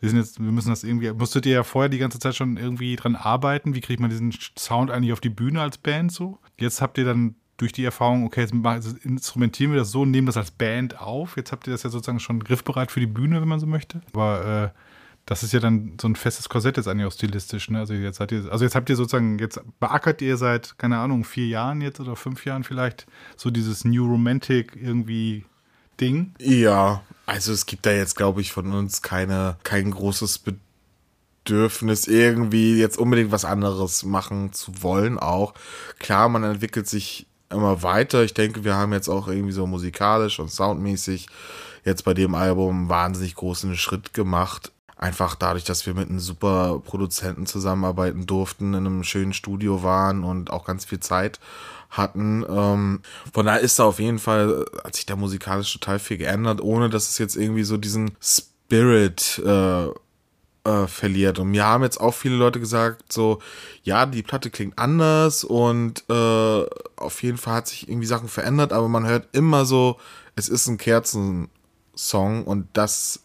wir sind jetzt, wir müssen das irgendwie, musstet ihr ja vorher die ganze Zeit schon irgendwie dran arbeiten, wie kriegt man diesen Sound eigentlich auf die Bühne als Band so? Jetzt habt ihr dann durch die Erfahrung, okay, jetzt jetzt instrumentieren wir das so und nehmen das als Band auf. Jetzt habt ihr das ja sozusagen schon griffbereit für die Bühne, wenn man so möchte. Aber äh, das ist ja dann so ein festes Korsett jetzt eigentlich auch stilistisch. Ne? Also jetzt seid ihr, also jetzt habt ihr sozusagen, jetzt beackert ihr seit, keine Ahnung, vier Jahren jetzt oder fünf Jahren vielleicht so dieses New Romantic irgendwie Ding. Ja, also es gibt da jetzt, glaube ich, von uns keine, kein großes Bedürfnis, irgendwie jetzt unbedingt was anderes machen zu wollen. Auch klar, man entwickelt sich immer weiter. Ich denke, wir haben jetzt auch irgendwie so musikalisch und soundmäßig jetzt bei dem Album einen wahnsinnig großen Schritt gemacht. Einfach dadurch, dass wir mit einem super Produzenten zusammenarbeiten durften, in einem schönen Studio waren und auch ganz viel Zeit hatten. Ähm, von daher ist da auf jeden Fall, hat sich da musikalisch total viel geändert, ohne dass es jetzt irgendwie so diesen Spirit äh, äh, verliert. Und mir haben jetzt auch viele Leute gesagt, so, ja, die Platte klingt anders und äh, auf jeden Fall hat sich irgendwie Sachen verändert, aber man hört immer so, es ist ein Kerzensong und das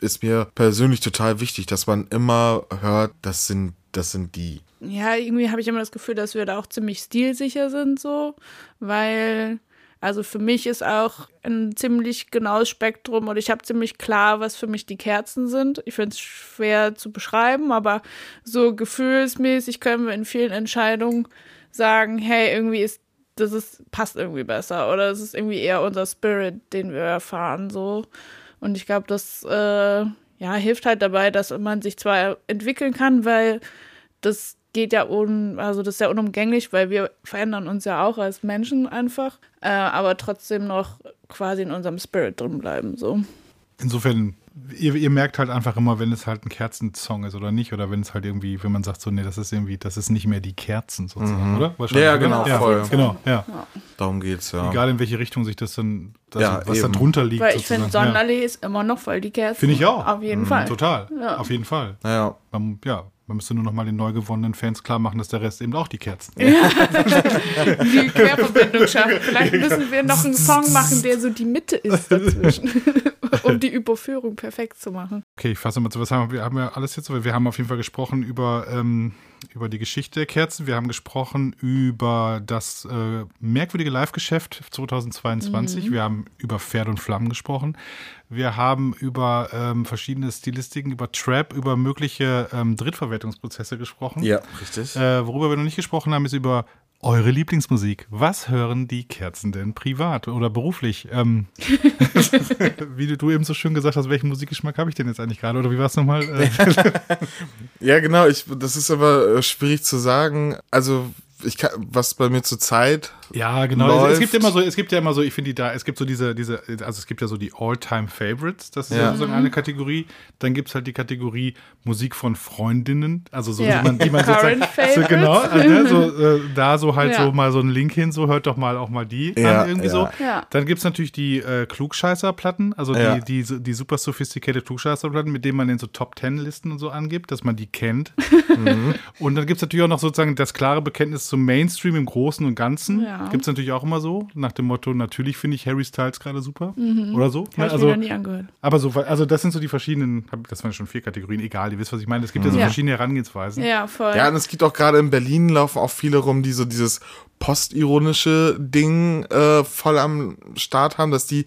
ist mir persönlich total wichtig, dass man immer hört, das sind, das sind die. Ja, irgendwie habe ich immer das Gefühl, dass wir da auch ziemlich stilsicher sind, so, weil, also für mich ist auch ein ziemlich genaues Spektrum und ich habe ziemlich klar, was für mich die Kerzen sind. Ich finde es schwer zu beschreiben, aber so gefühlsmäßig können wir in vielen Entscheidungen sagen, hey, irgendwie ist das ist, passt irgendwie besser oder es ist irgendwie eher unser Spirit, den wir erfahren, so. Und ich glaube, das äh, ja, hilft halt dabei, dass man sich zwar entwickeln kann, weil das geht ja un, also das ist ja unumgänglich, weil wir verändern uns ja auch als Menschen einfach, äh, aber trotzdem noch quasi in unserem Spirit drin bleiben, so. Insofern, ihr, ihr merkt halt einfach immer, wenn es halt ein Kerzensong ist oder nicht, oder wenn es halt irgendwie, wenn man sagt so, nee, das ist irgendwie, das ist nicht mehr die Kerzen sozusagen, oder? Wahrscheinlich, Ja, oder? genau, ja, voll. Genau, ja. Darum geht's, ja. Egal in welche Richtung sich das dann, das, Ja, was eben. da drunter liegt. Weil ich finde, sozusagen. Ja. Sonnenallee ist immer noch voll die Kerzen. Finde ich auch. Auf jeden Mhm, Fall. Total. Ja. Auf jeden Fall. Ja. Ja, man müsste nur noch mal den neu gewonnenen Fans klar machen, dass der Rest eben auch die Kerzen. (laughs) Die Querverbindung schaffen. Vielleicht müssen wir noch einen Song machen, der so die Mitte ist dazwischen. (laughs) um die Überführung perfekt zu machen. Okay, ich fasse mal zu. Was haben wir? Wir haben ja alles jetzt. Wir haben auf jeden Fall gesprochen über, ähm, über die Geschichte der Kerzen. Wir haben gesprochen über das äh, merkwürdige Live-Geschäft 2022. Wir haben über Pferd und Flammen gesprochen. Wir haben über ähm, verschiedene Stilistiken, über Trap, über mögliche ähm, Drittverwertungsprozesse gesprochen. Ja, richtig. Äh, worüber wir noch nicht gesprochen haben, ist über eure Lieblingsmusik. Was hören die Kerzen denn privat oder beruflich? Ähm, (laughs) wie du- eben so schön gesagt hast, welchen Musikgeschmack habe ich denn jetzt eigentlich gerade? Oder wie war es nochmal? (laughs) (laughs) Ja, genau. Ich, das ist aber äh, schwierig zu sagen. Also, ich kann, was bei mir zur Zeit ja, genau. Es, es Läuft. gibt immer so, es gibt ja immer so, ich finde die da, es gibt so diese, diese, also es gibt ja so die All-Time-Favorites, das ist ja. Ja. sozusagen eine Kategorie. Dann gibt es halt die Kategorie Musik von Freundinnen, also so, Ja. die man, die man sozusagen, (laughs) so, genau, also, so, äh, da so halt Ja. so mal so einen Link hin, so hört doch mal auch mal die Ja, an, irgendwie ja. so. Ja. Dann gibt es natürlich die äh, Klugscheißer-Platten, also Ja. die, die, die super sophisticated Klugscheißer-Platten, mit denen man in so Top-Ten-Listen und so angibt, dass man die kennt. (laughs) Mhm. Und dann gibt es natürlich auch noch sozusagen das klare Bekenntnis zum Mainstream im Großen und Ganzen. Ja. Gibt es natürlich auch immer so, nach dem Motto, natürlich finde ich Harry Styles gerade super. Oder so. Habe ich also, mir noch nie angehört. aber so, also das sind so die verschiedenen, das waren schon vier Kategorien, egal, ihr wisst, was ich meine. Es gibt ja so verschiedene Herangehensweisen. Ja, voll. Ja, und es gibt auch gerade in Berlin laufen auch viele rum, die so dieses postironische Ding äh, voll am Start haben, dass die,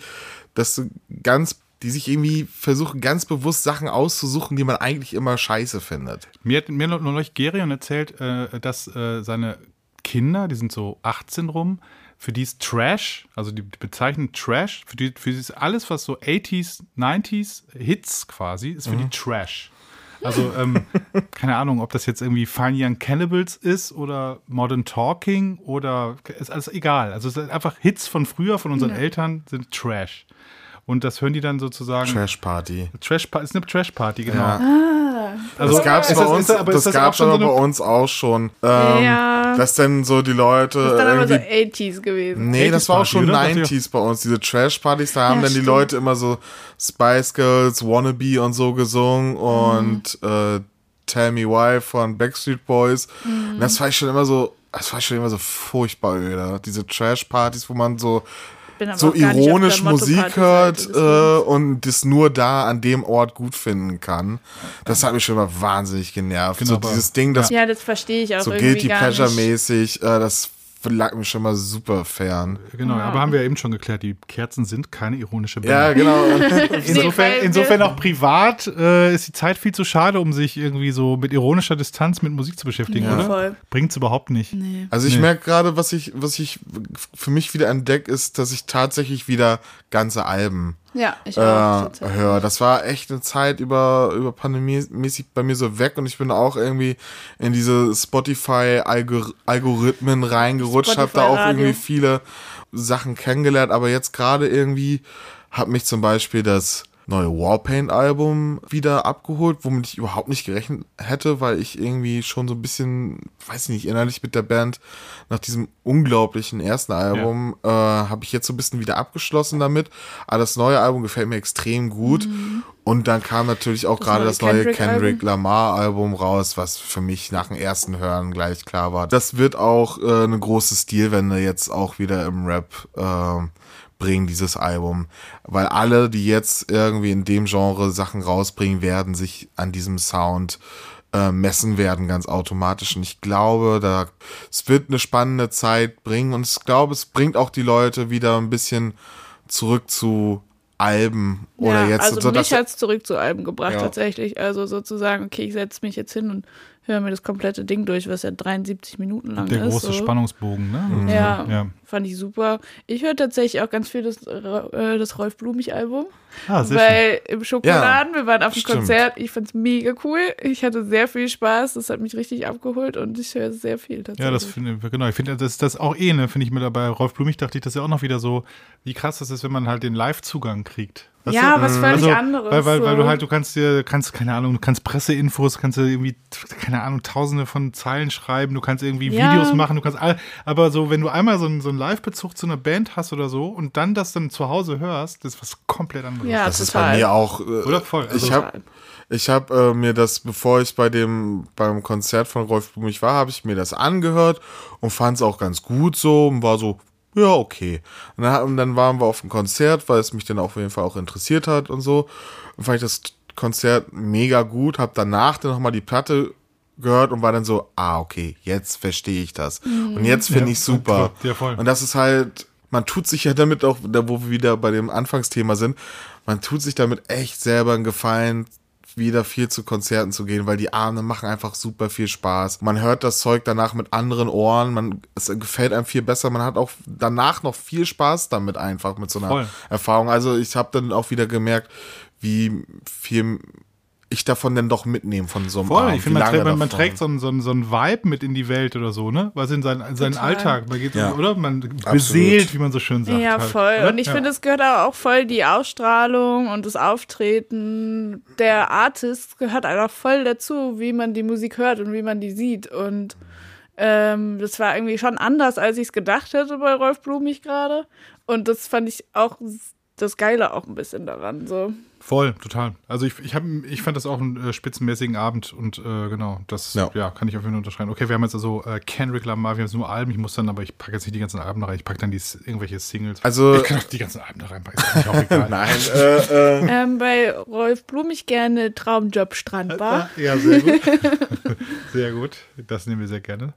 dass so ganz, die sich irgendwie versuchen, ganz bewusst Sachen auszusuchen, die man eigentlich immer scheiße findet. Mir hat mir noch neulich Gerion erzählt, äh, dass äh, seine Kinder, die sind so 18 rum, für die ist Trash, also die bezeichnen Trash, für die, für die ist alles, was so 80s, 90s Hits quasi, ist für die Trash. Also, ähm, (laughs) keine Ahnung, ob das jetzt irgendwie Fine Young Cannibals ist oder Modern Talking oder ist alles egal. Also es sind einfach Hits von früher, von unseren Eltern, sind Trash. Und das hören die dann sozusagen. Trash Party. Trash ist eine Trash Party, genau. Ja. Also, Das gab's ist bei das- uns, ist aber ist das das gab's schon so bei uns auch schon. Ähm, Ja. Dass dann so die Leute Das ist dann aber so irgendwie 80s gewesen. Nee, das war auch 80s schon Party, oder? 90s bei uns, diese Trash-Partys, da haben Ja, dann die stimmt. Leute immer so Spice Girls, Wannabe und so gesungen Mhm. und äh, Tell Me Why von Backstreet Boys. Mhm. Und das war ich schon immer so, das war ich schon immer so furchtbar öde. Diese Trash-Partys, wo man so, so auch gar nicht auf der ironisch Musik hört äh, und das nur da an dem Ort gut finden kann. Das hat mich schon immer wahnsinnig genervt. Genau, so dieses Ding, das Ja, das verstehe ich auch so irgendwie Guilty gar nicht. Pleasure-mäßig, äh, das lag mir schon mal super fern. Genau, aber haben wir ja eben schon geklärt, die Kerzen sind keine ironische Band. Ja, genau. (laughs) (laughs) Insofern, insofern auch privat äh, ist die Zeit viel zu schade, um sich irgendwie so mit ironischer Distanz mit Musik zu beschäftigen, Ja. oder? Voll. Bringt's überhaupt nicht. Nee. Also ich Nee. merke gerade, was ich, was ich für mich wieder entdecke, ist, dass ich tatsächlich wieder ganze Alben Ja, ich äh, auch. total. höre. Das war echt eine Zeit über, über Pandemie mäßig bei mir so weg und ich bin auch irgendwie in diese Spotify-Algorithmen reingerutscht, habe da auch irgendwie viele Sachen kennengelernt, aber jetzt gerade irgendwie hat mich zum Beispiel das neue Warpaint-Album wieder abgeholt, womit ich überhaupt nicht gerechnet hätte, weil ich irgendwie schon so ein bisschen, weiß ich nicht, innerlich mit der Band nach diesem unglaublichen ersten Album äh, habe ich jetzt so ein bisschen wieder abgeschlossen damit. Aber das neue Album gefällt mir extrem gut. Und dann kam natürlich auch gerade das neue Kendrick-Album. Kendrick Lamar-Album raus, was für mich nach dem ersten Hören gleich klar war. Das wird auch äh, eine große Stilwende jetzt auch wieder im Rap äh, bringen, dieses Album. Weil alle, die jetzt irgendwie in dem Genre Sachen rausbringen, werden sich an diesem Sound äh, messen werden, ganz automatisch. Und ich glaube, da es wird eine spannende Zeit bringen und ich glaube, es bringt auch die Leute wieder ein bisschen zurück zu Alben oder ja, jetzt also so mich hat es zurück zu Alben gebracht Ja. tatsächlich. Also sozusagen, okay, ich setze mich jetzt hin und höre mir das komplette Ding durch, was ja 73 Minuten lang Der ist. große so. Spannungsbogen, ne? Ja, Ja. fand ich super. Ich höre tatsächlich auch ganz viel das, äh, das Rolf Blumig-Album. Ah, sehr schön. Weil im Schokoladen, wir waren auf dem. Konzert, ich fand's mega cool. Ich hatte sehr viel Spaß, das hat mich richtig abgeholt und ich höre sehr viel tatsächlich. Ja, das finde ich, genau. Ich finde, das das auch eh, ne, finde ich mir dabei. Rolf Blumig dachte ich, das ist ja auch noch wieder so, wie krass das ist, wenn man halt den Live-Zugang kriegt. Weißt Ja, du? was völlig also, anderes. Weil, weil, weil so. du halt, du kannst dir, kannst, keine Ahnung, du kannst Presseinfos, kannst du irgendwie, keine Ahnung, tausende von Zeilen schreiben, du kannst irgendwie Ja. Videos machen, du kannst all, aber so, wenn du einmal so einen, so einen Live-Bezug zu einer Band hast oder so und dann das dann zu Hause hörst, das ist was komplett anderes. Ja, Das ist total. bei mir auch. Äh, Oder voll, also- ich habe ich hab, äh, mir das, bevor ich bei dem beim Konzert von Rolf Blumig war, habe ich mir das angehört und fand es auch ganz gut so und war so, ja, okay. Und dann, und dann waren wir auf dem Konzert, weil es mich dann auf jeden Fall auch interessiert hat und so. Und fand ich das Konzert mega gut, habe danach dann nochmal die Platte gehört und war dann so, ah, okay, jetzt verstehe ich das. Und jetzt finde Ja, ich super. ja, voll. Und das ist halt, man tut sich ja damit auch, da wo wir wieder bei dem Anfangsthema sind, man tut sich damit echt selber einen Gefallen, wieder viel zu Konzerten zu gehen, weil die Abende machen einfach super viel Spaß. Man hört das Zeug danach mit anderen Ohren, man, es gefällt einem viel besser, man hat auch danach noch viel Spaß damit einfach mit so einer Voll. Erfahrung. Also ich habe dann auch wieder gemerkt, wie viel ich davon denn doch mitnehme von so einem Voll, Abend, ich finde, man, trägt- man, man trägt so einen, so, einen, so einen Vibe mit in die Welt oder so, ne? Was in seinen, seinen Total. Alltag, man geht, Ja. oder? Man beseelt, wie man so schön sagt. Ja, halt, voll. oder? Und ich ja. finde, es gehört aber auch voll die Ausstrahlung und das Auftreten der Artist gehört einfach voll dazu, wie man die Musik hört und wie man die sieht. Und ähm, das war irgendwie schon anders, als ich es gedacht hätte bei Rolf Blumig gerade. Und das fand ich auch das Geile auch ein bisschen daran. So. Voll, total. Also ich, ich, hab, ich fand das auch einen äh, spitzenmäßigen Abend und äh, genau, das ja. Ja. kann ich auf jeden Fall unterschreiben. Okay, wir haben jetzt also äh, Kendrick Lamar, wir haben jetzt nur Alben, ich muss dann, aber ich packe jetzt nicht die ganzen Alben da rein, ich packe dann die, irgendwelche Singles. Also- ich kann auch die ganzen Alben da reinpacken, ist auch (laughs) egal. Nein, äh, äh, Ähm, bei Rolf Blumig gerne Traumjob Strandbar. Ja, sehr gut. (laughs) sehr gut, das nehmen wir sehr gerne.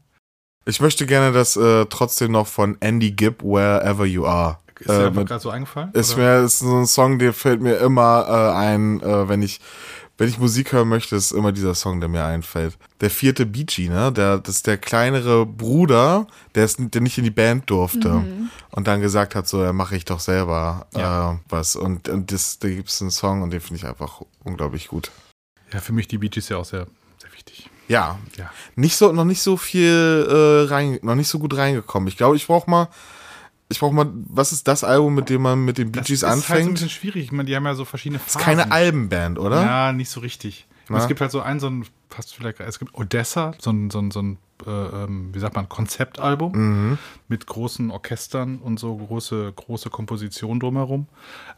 ich möchte gerne das äh, trotzdem noch von Andy Gibb, Wherever You Are. Ist dir Äh, einfach mit- gerade so eingefallen? Ist oder? mir ist so ein Song, der fällt mir immer äh, ein, äh, wenn ich wenn ich Musik hören möchte, ist immer dieser Song, der mir einfällt. Der vierte Beachy, ne? Der, das ist der kleinere Bruder, der, ist, der nicht in die Band durfte und dann gesagt hat, so, ja, mache ich doch selber Ja. äh, was. Und, und das, da gibt es einen Song und den finde ich einfach unglaublich gut. ja, für mich die Bee Gees ja auch sehr, sehr wichtig. Ja, Ja. nicht so, noch nicht so viel äh, rein, noch nicht so gut reingekommen. Ich glaube, ich brauche mal, ich brauche mal, was ist das Album, mit dem man mit den Bee Das Gees ist halt so ein anfängt? bisschen schwierig. Ich meine, die haben ja so verschiedene ist Phasen. keine Albenband, oder? Ja, nicht so richtig. Es gibt halt so einen, so ein, fast vielleicht, es gibt Odessa, so ein, so ein, so ein äh, ähm, wie sagt man, Konzeptalbum Mhm. mit großen Orchestern und so große, große Kompositionen drumherum.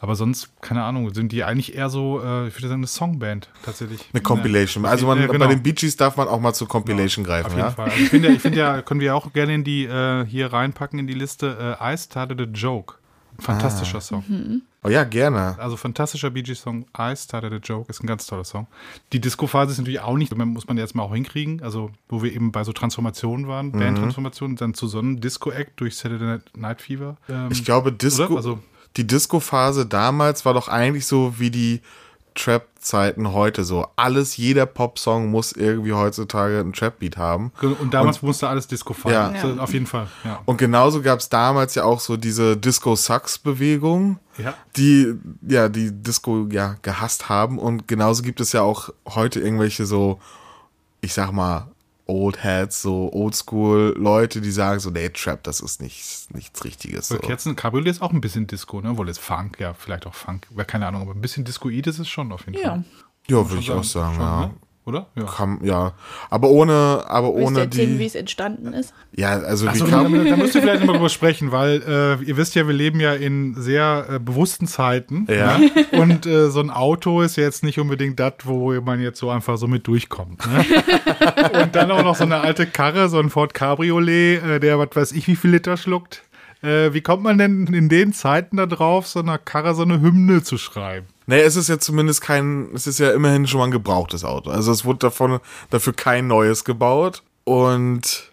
Aber sonst, keine Ahnung, sind die eigentlich eher so, äh, ich würde sagen, eine Songband tatsächlich. Eine Compilation. Ja. Also man, Ja, genau. bei den Bee Gees darf man auch mal zur Compilation greifen, Auf jeden ja? Fall. Also ich finde ja, ich finde ja, können wir auch gerne in die, äh, hier reinpacken in die Liste, äh, I Started a Joke. Fantastischer Song. Oh ja, gerne. Also fantastischer Bee Gees Song, I Started a Joke, ist ein ganz toller Song. Die Disco-Phase ist natürlich auch nicht, muss man jetzt mal auch hinkriegen, also wo wir eben bei so Transformationen waren, Mhm. Bandtransformationen, dann zu so einem Disco-Act durch Saturday Night Fever. Ähm, Ich glaube, Disco, Oder? Also- die Disco-Phase damals war doch eigentlich so wie die Trap-Zeiten heute so. Alles, jeder Popsong muss irgendwie heutzutage einen Trap-Beat haben. und damals musste alles Disco fallen. Ja. So, auf jeden Fall, ja. Und genauso gab es damals ja auch so diese Disco-Sucks-Bewegung, Ja. die ja die Disco ja gehasst haben. Und genauso gibt es ja auch heute irgendwelche so, ich sag mal, Old Heads, so Oldschool-Leute, die sagen so, nee, Trap, das ist nichts, nichts Richtiges. So. Kerzen Cabriolet ist auch ein bisschen Disco, ne? Wohl jetzt Funk, ja, vielleicht auch Funk, keine Ahnung, aber ein bisschen Discoid ist es schon auf jeden Ja. Fall. Ja, würde ich auch sagen, Schon, ja. ne? Oder? Ja. Kann, ja. Aber ohne, aber Willst du ohne erzählen, wie die. es entstanden ist? Ja, also Achso, wie da, kam. da müsst ihr vielleicht mal drüber sprechen, weil äh, ihr wisst ja, wir leben ja in sehr äh, bewussten Zeiten. Ja. Ne? Und äh, so ein Auto ist ja jetzt nicht unbedingt das, wo man jetzt so einfach so mit durchkommt. Ne? (laughs) Und dann auch noch so eine alte Karre, so ein Ford Cabriolet, äh, der was weiß ich wie viel Liter schluckt. Äh, wie kommt man denn in den Zeiten da drauf, so einer Karre so eine Hymne zu schreiben? Nee, es ist ja zumindest kein, es ist ja immerhin schon mal ein gebrauchtes Auto. Also es wurde davon, dafür kein neues gebaut. Und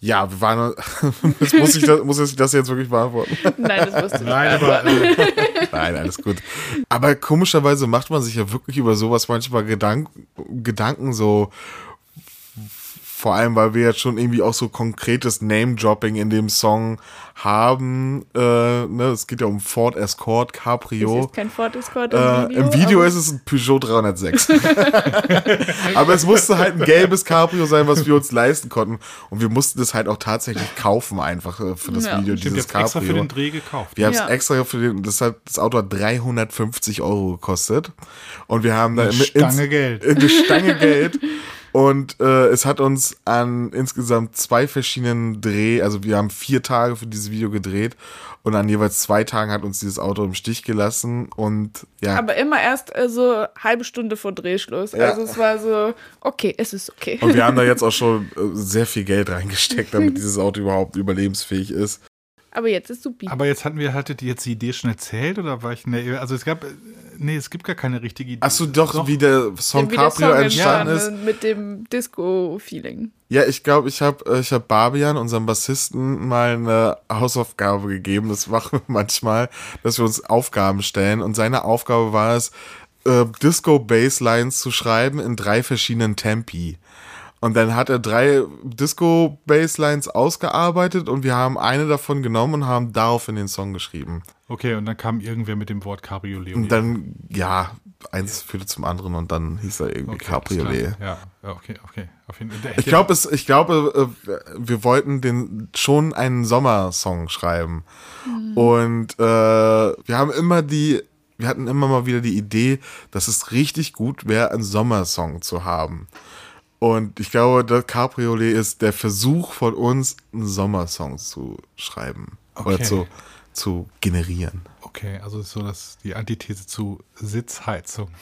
ja, wir waren, (laughs) jetzt muss ich das, muss ich das jetzt wirklich beantworten. Nein, das wusste ich. Nein, aber Nein, alles gut. Aber komischerweise macht man sich ja wirklich über sowas manchmal Gedank, Gedanken so, vor allem, weil wir jetzt schon irgendwie auch so konkretes Name-Dropping in dem Song haben. Äh, ne? Es geht ja um Ford Escort Cabrio. Es ist kein Ford Escort im Äh, Video. Im Video aber- ist es ein Peugeot 306. (laughs) aber es musste halt ein gelbes Cabrio sein, was wir uns leisten konnten. Und wir mussten das halt auch tatsächlich kaufen, einfach äh, für das Ja. Video, Stimmt, dieses jetzt extra für Cabrio. den Dreh gekauft. Wir haben es Ja. extra für den, das hat, das Auto hat 350 Euro gekostet. Und wir haben da Eine Stange Geld. Eine Stange Geld. Und äh, es hat uns an insgesamt zwei verschiedenen Dreh, also wir haben vier Tage für dieses Video gedreht und an jeweils zwei Tagen hat uns dieses Auto im Stich gelassen und ja. Aber immer erst äh, so halbe Stunde vor Drehschluss. Ja. Also es war so, okay, es ist okay. und wir haben da jetzt (laughs) auch schon äh, sehr viel Geld reingesteckt, damit dieses Auto überhaupt überlebensfähig ist. Aber jetzt ist supi. Aber jetzt hatten wir, hattet ihr jetzt die Idee schon erzählt oder war ich, nee, also es gab, nee, es gibt gar keine richtige Idee. Achso, doch, wie der Song Wie der Cabrio Song entstanden ist. mit dem Disco-Feeling. Ja, ich glaube, ich habe ich hab Barbian, unserem Bassisten, mal eine Hausaufgabe gegeben. Das machen wir (laughs) manchmal, dass wir uns Aufgaben stellen. Und seine Aufgabe war es, äh, Disco-Basslines zu schreiben in drei verschiedenen Tempi. Und dann hat er drei Disco-Basslines ausgearbeitet und wir haben eine davon genommen und haben daraufhin den Song geschrieben. Okay, und dann kam irgendwer mit dem Wort Cabriolet. um Und dann, ja, eins führte zum anderen und dann hieß er irgendwie Okay, Cabriolet. Ja, ja, okay, okay. Auf jeden Fall. Ich glaube, es, ich glaube, äh, wir wollten den schon einen Sommersong schreiben. Und äh, wir haben immer die, wir hatten immer mal wieder die Idee, dass es richtig gut wäre, einen Sommersong zu haben. Und ich glaube, das Cabriolet ist der Versuch von uns, einen Sommersong zu schreiben. Oder Okay. zu, zu generieren. Okay, also ist so das, die Antithese zu Sitzheizung. (laughs)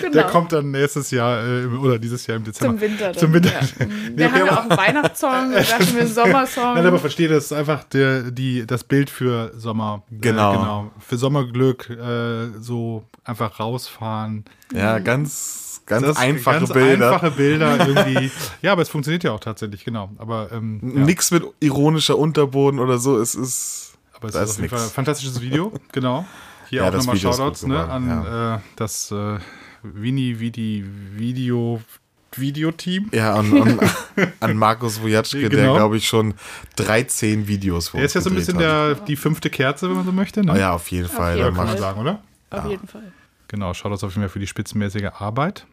Genau. Der kommt dann nächstes Jahr äh, oder dieses Jahr im Dezember. Zum Winter. Dann, Zum Winter. Ja. (laughs) Wir haben ja auch einen Weihnachtssong, wir dachten wir einen Sommersong. Nein, aber verstehe, das ist einfach der, die, das Bild für Sommer. Genau. Äh, genau. Für Sommerglück, äh, so einfach rausfahren. Ja, ganz, ganz Das- einfache ganz Bilder. Einfache Bilder (laughs) irgendwie. ja, aber es funktioniert ja auch tatsächlich, genau. Aber, ähm, ja. Nix mit ironischer Unterboden oder so. Es ist. aber es da ist auf jeden Fall ein fantastisches Video, (laughs) genau. Hier Ja, auch nochmal ist Shoutouts ne, an äh, das äh, Vini Vidi Video Videoteam. Ja, und, (laughs) und an Markus Wojatschke, der, Genau. glaube ich, schon 13 Videos vor Der ist ja so ein bisschen der, die fünfte Kerze, wenn man so möchte. Ne? Oh ja, auf jeden Fall. jeden der kann man Fall. sagen, oder? Auf jeden Fall. Genau, schaut uns auf jeden Fall für die spitzenmäßige Arbeit.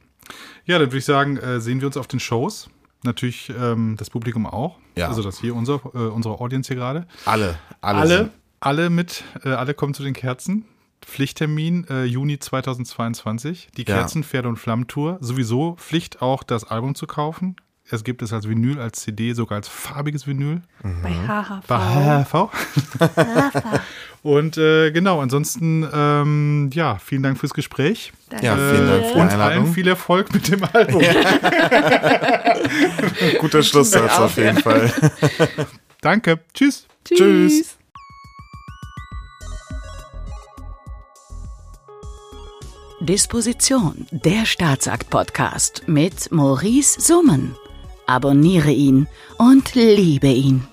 Ja, dann würde ich sagen, äh, sehen wir uns auf den Shows. Natürlich ähm, das Publikum auch. Ja. Also das hier, unser, äh, unsere Audience hier gerade. alle, alle. Alle, sind- alle mit, äh, alle kommen zu den Kerzen. Pflichttermin äh, Juni 2022. Die Ja. Kerzen, Pferde und Flammtour. Sowieso Pflicht auch das Album zu kaufen. Es gibt es als Vinyl, als CD, sogar als farbiges Vinyl. Bei HHV. Bei HV. (laughs) und äh, genau, ansonsten, ähm, ja, vielen Dank fürs Gespräch. Ja, vielen Dank für die Und allen Einladung. viel Erfolg mit dem Album. (laughs) Guter Schlusssatz auf jeden Fall. (laughs) Danke. Tschüss. Tschüss. Tschüss. Disposition, der Staatsakt-Podcast mit Maurice Summen. Abonniere ihn und liebe ihn.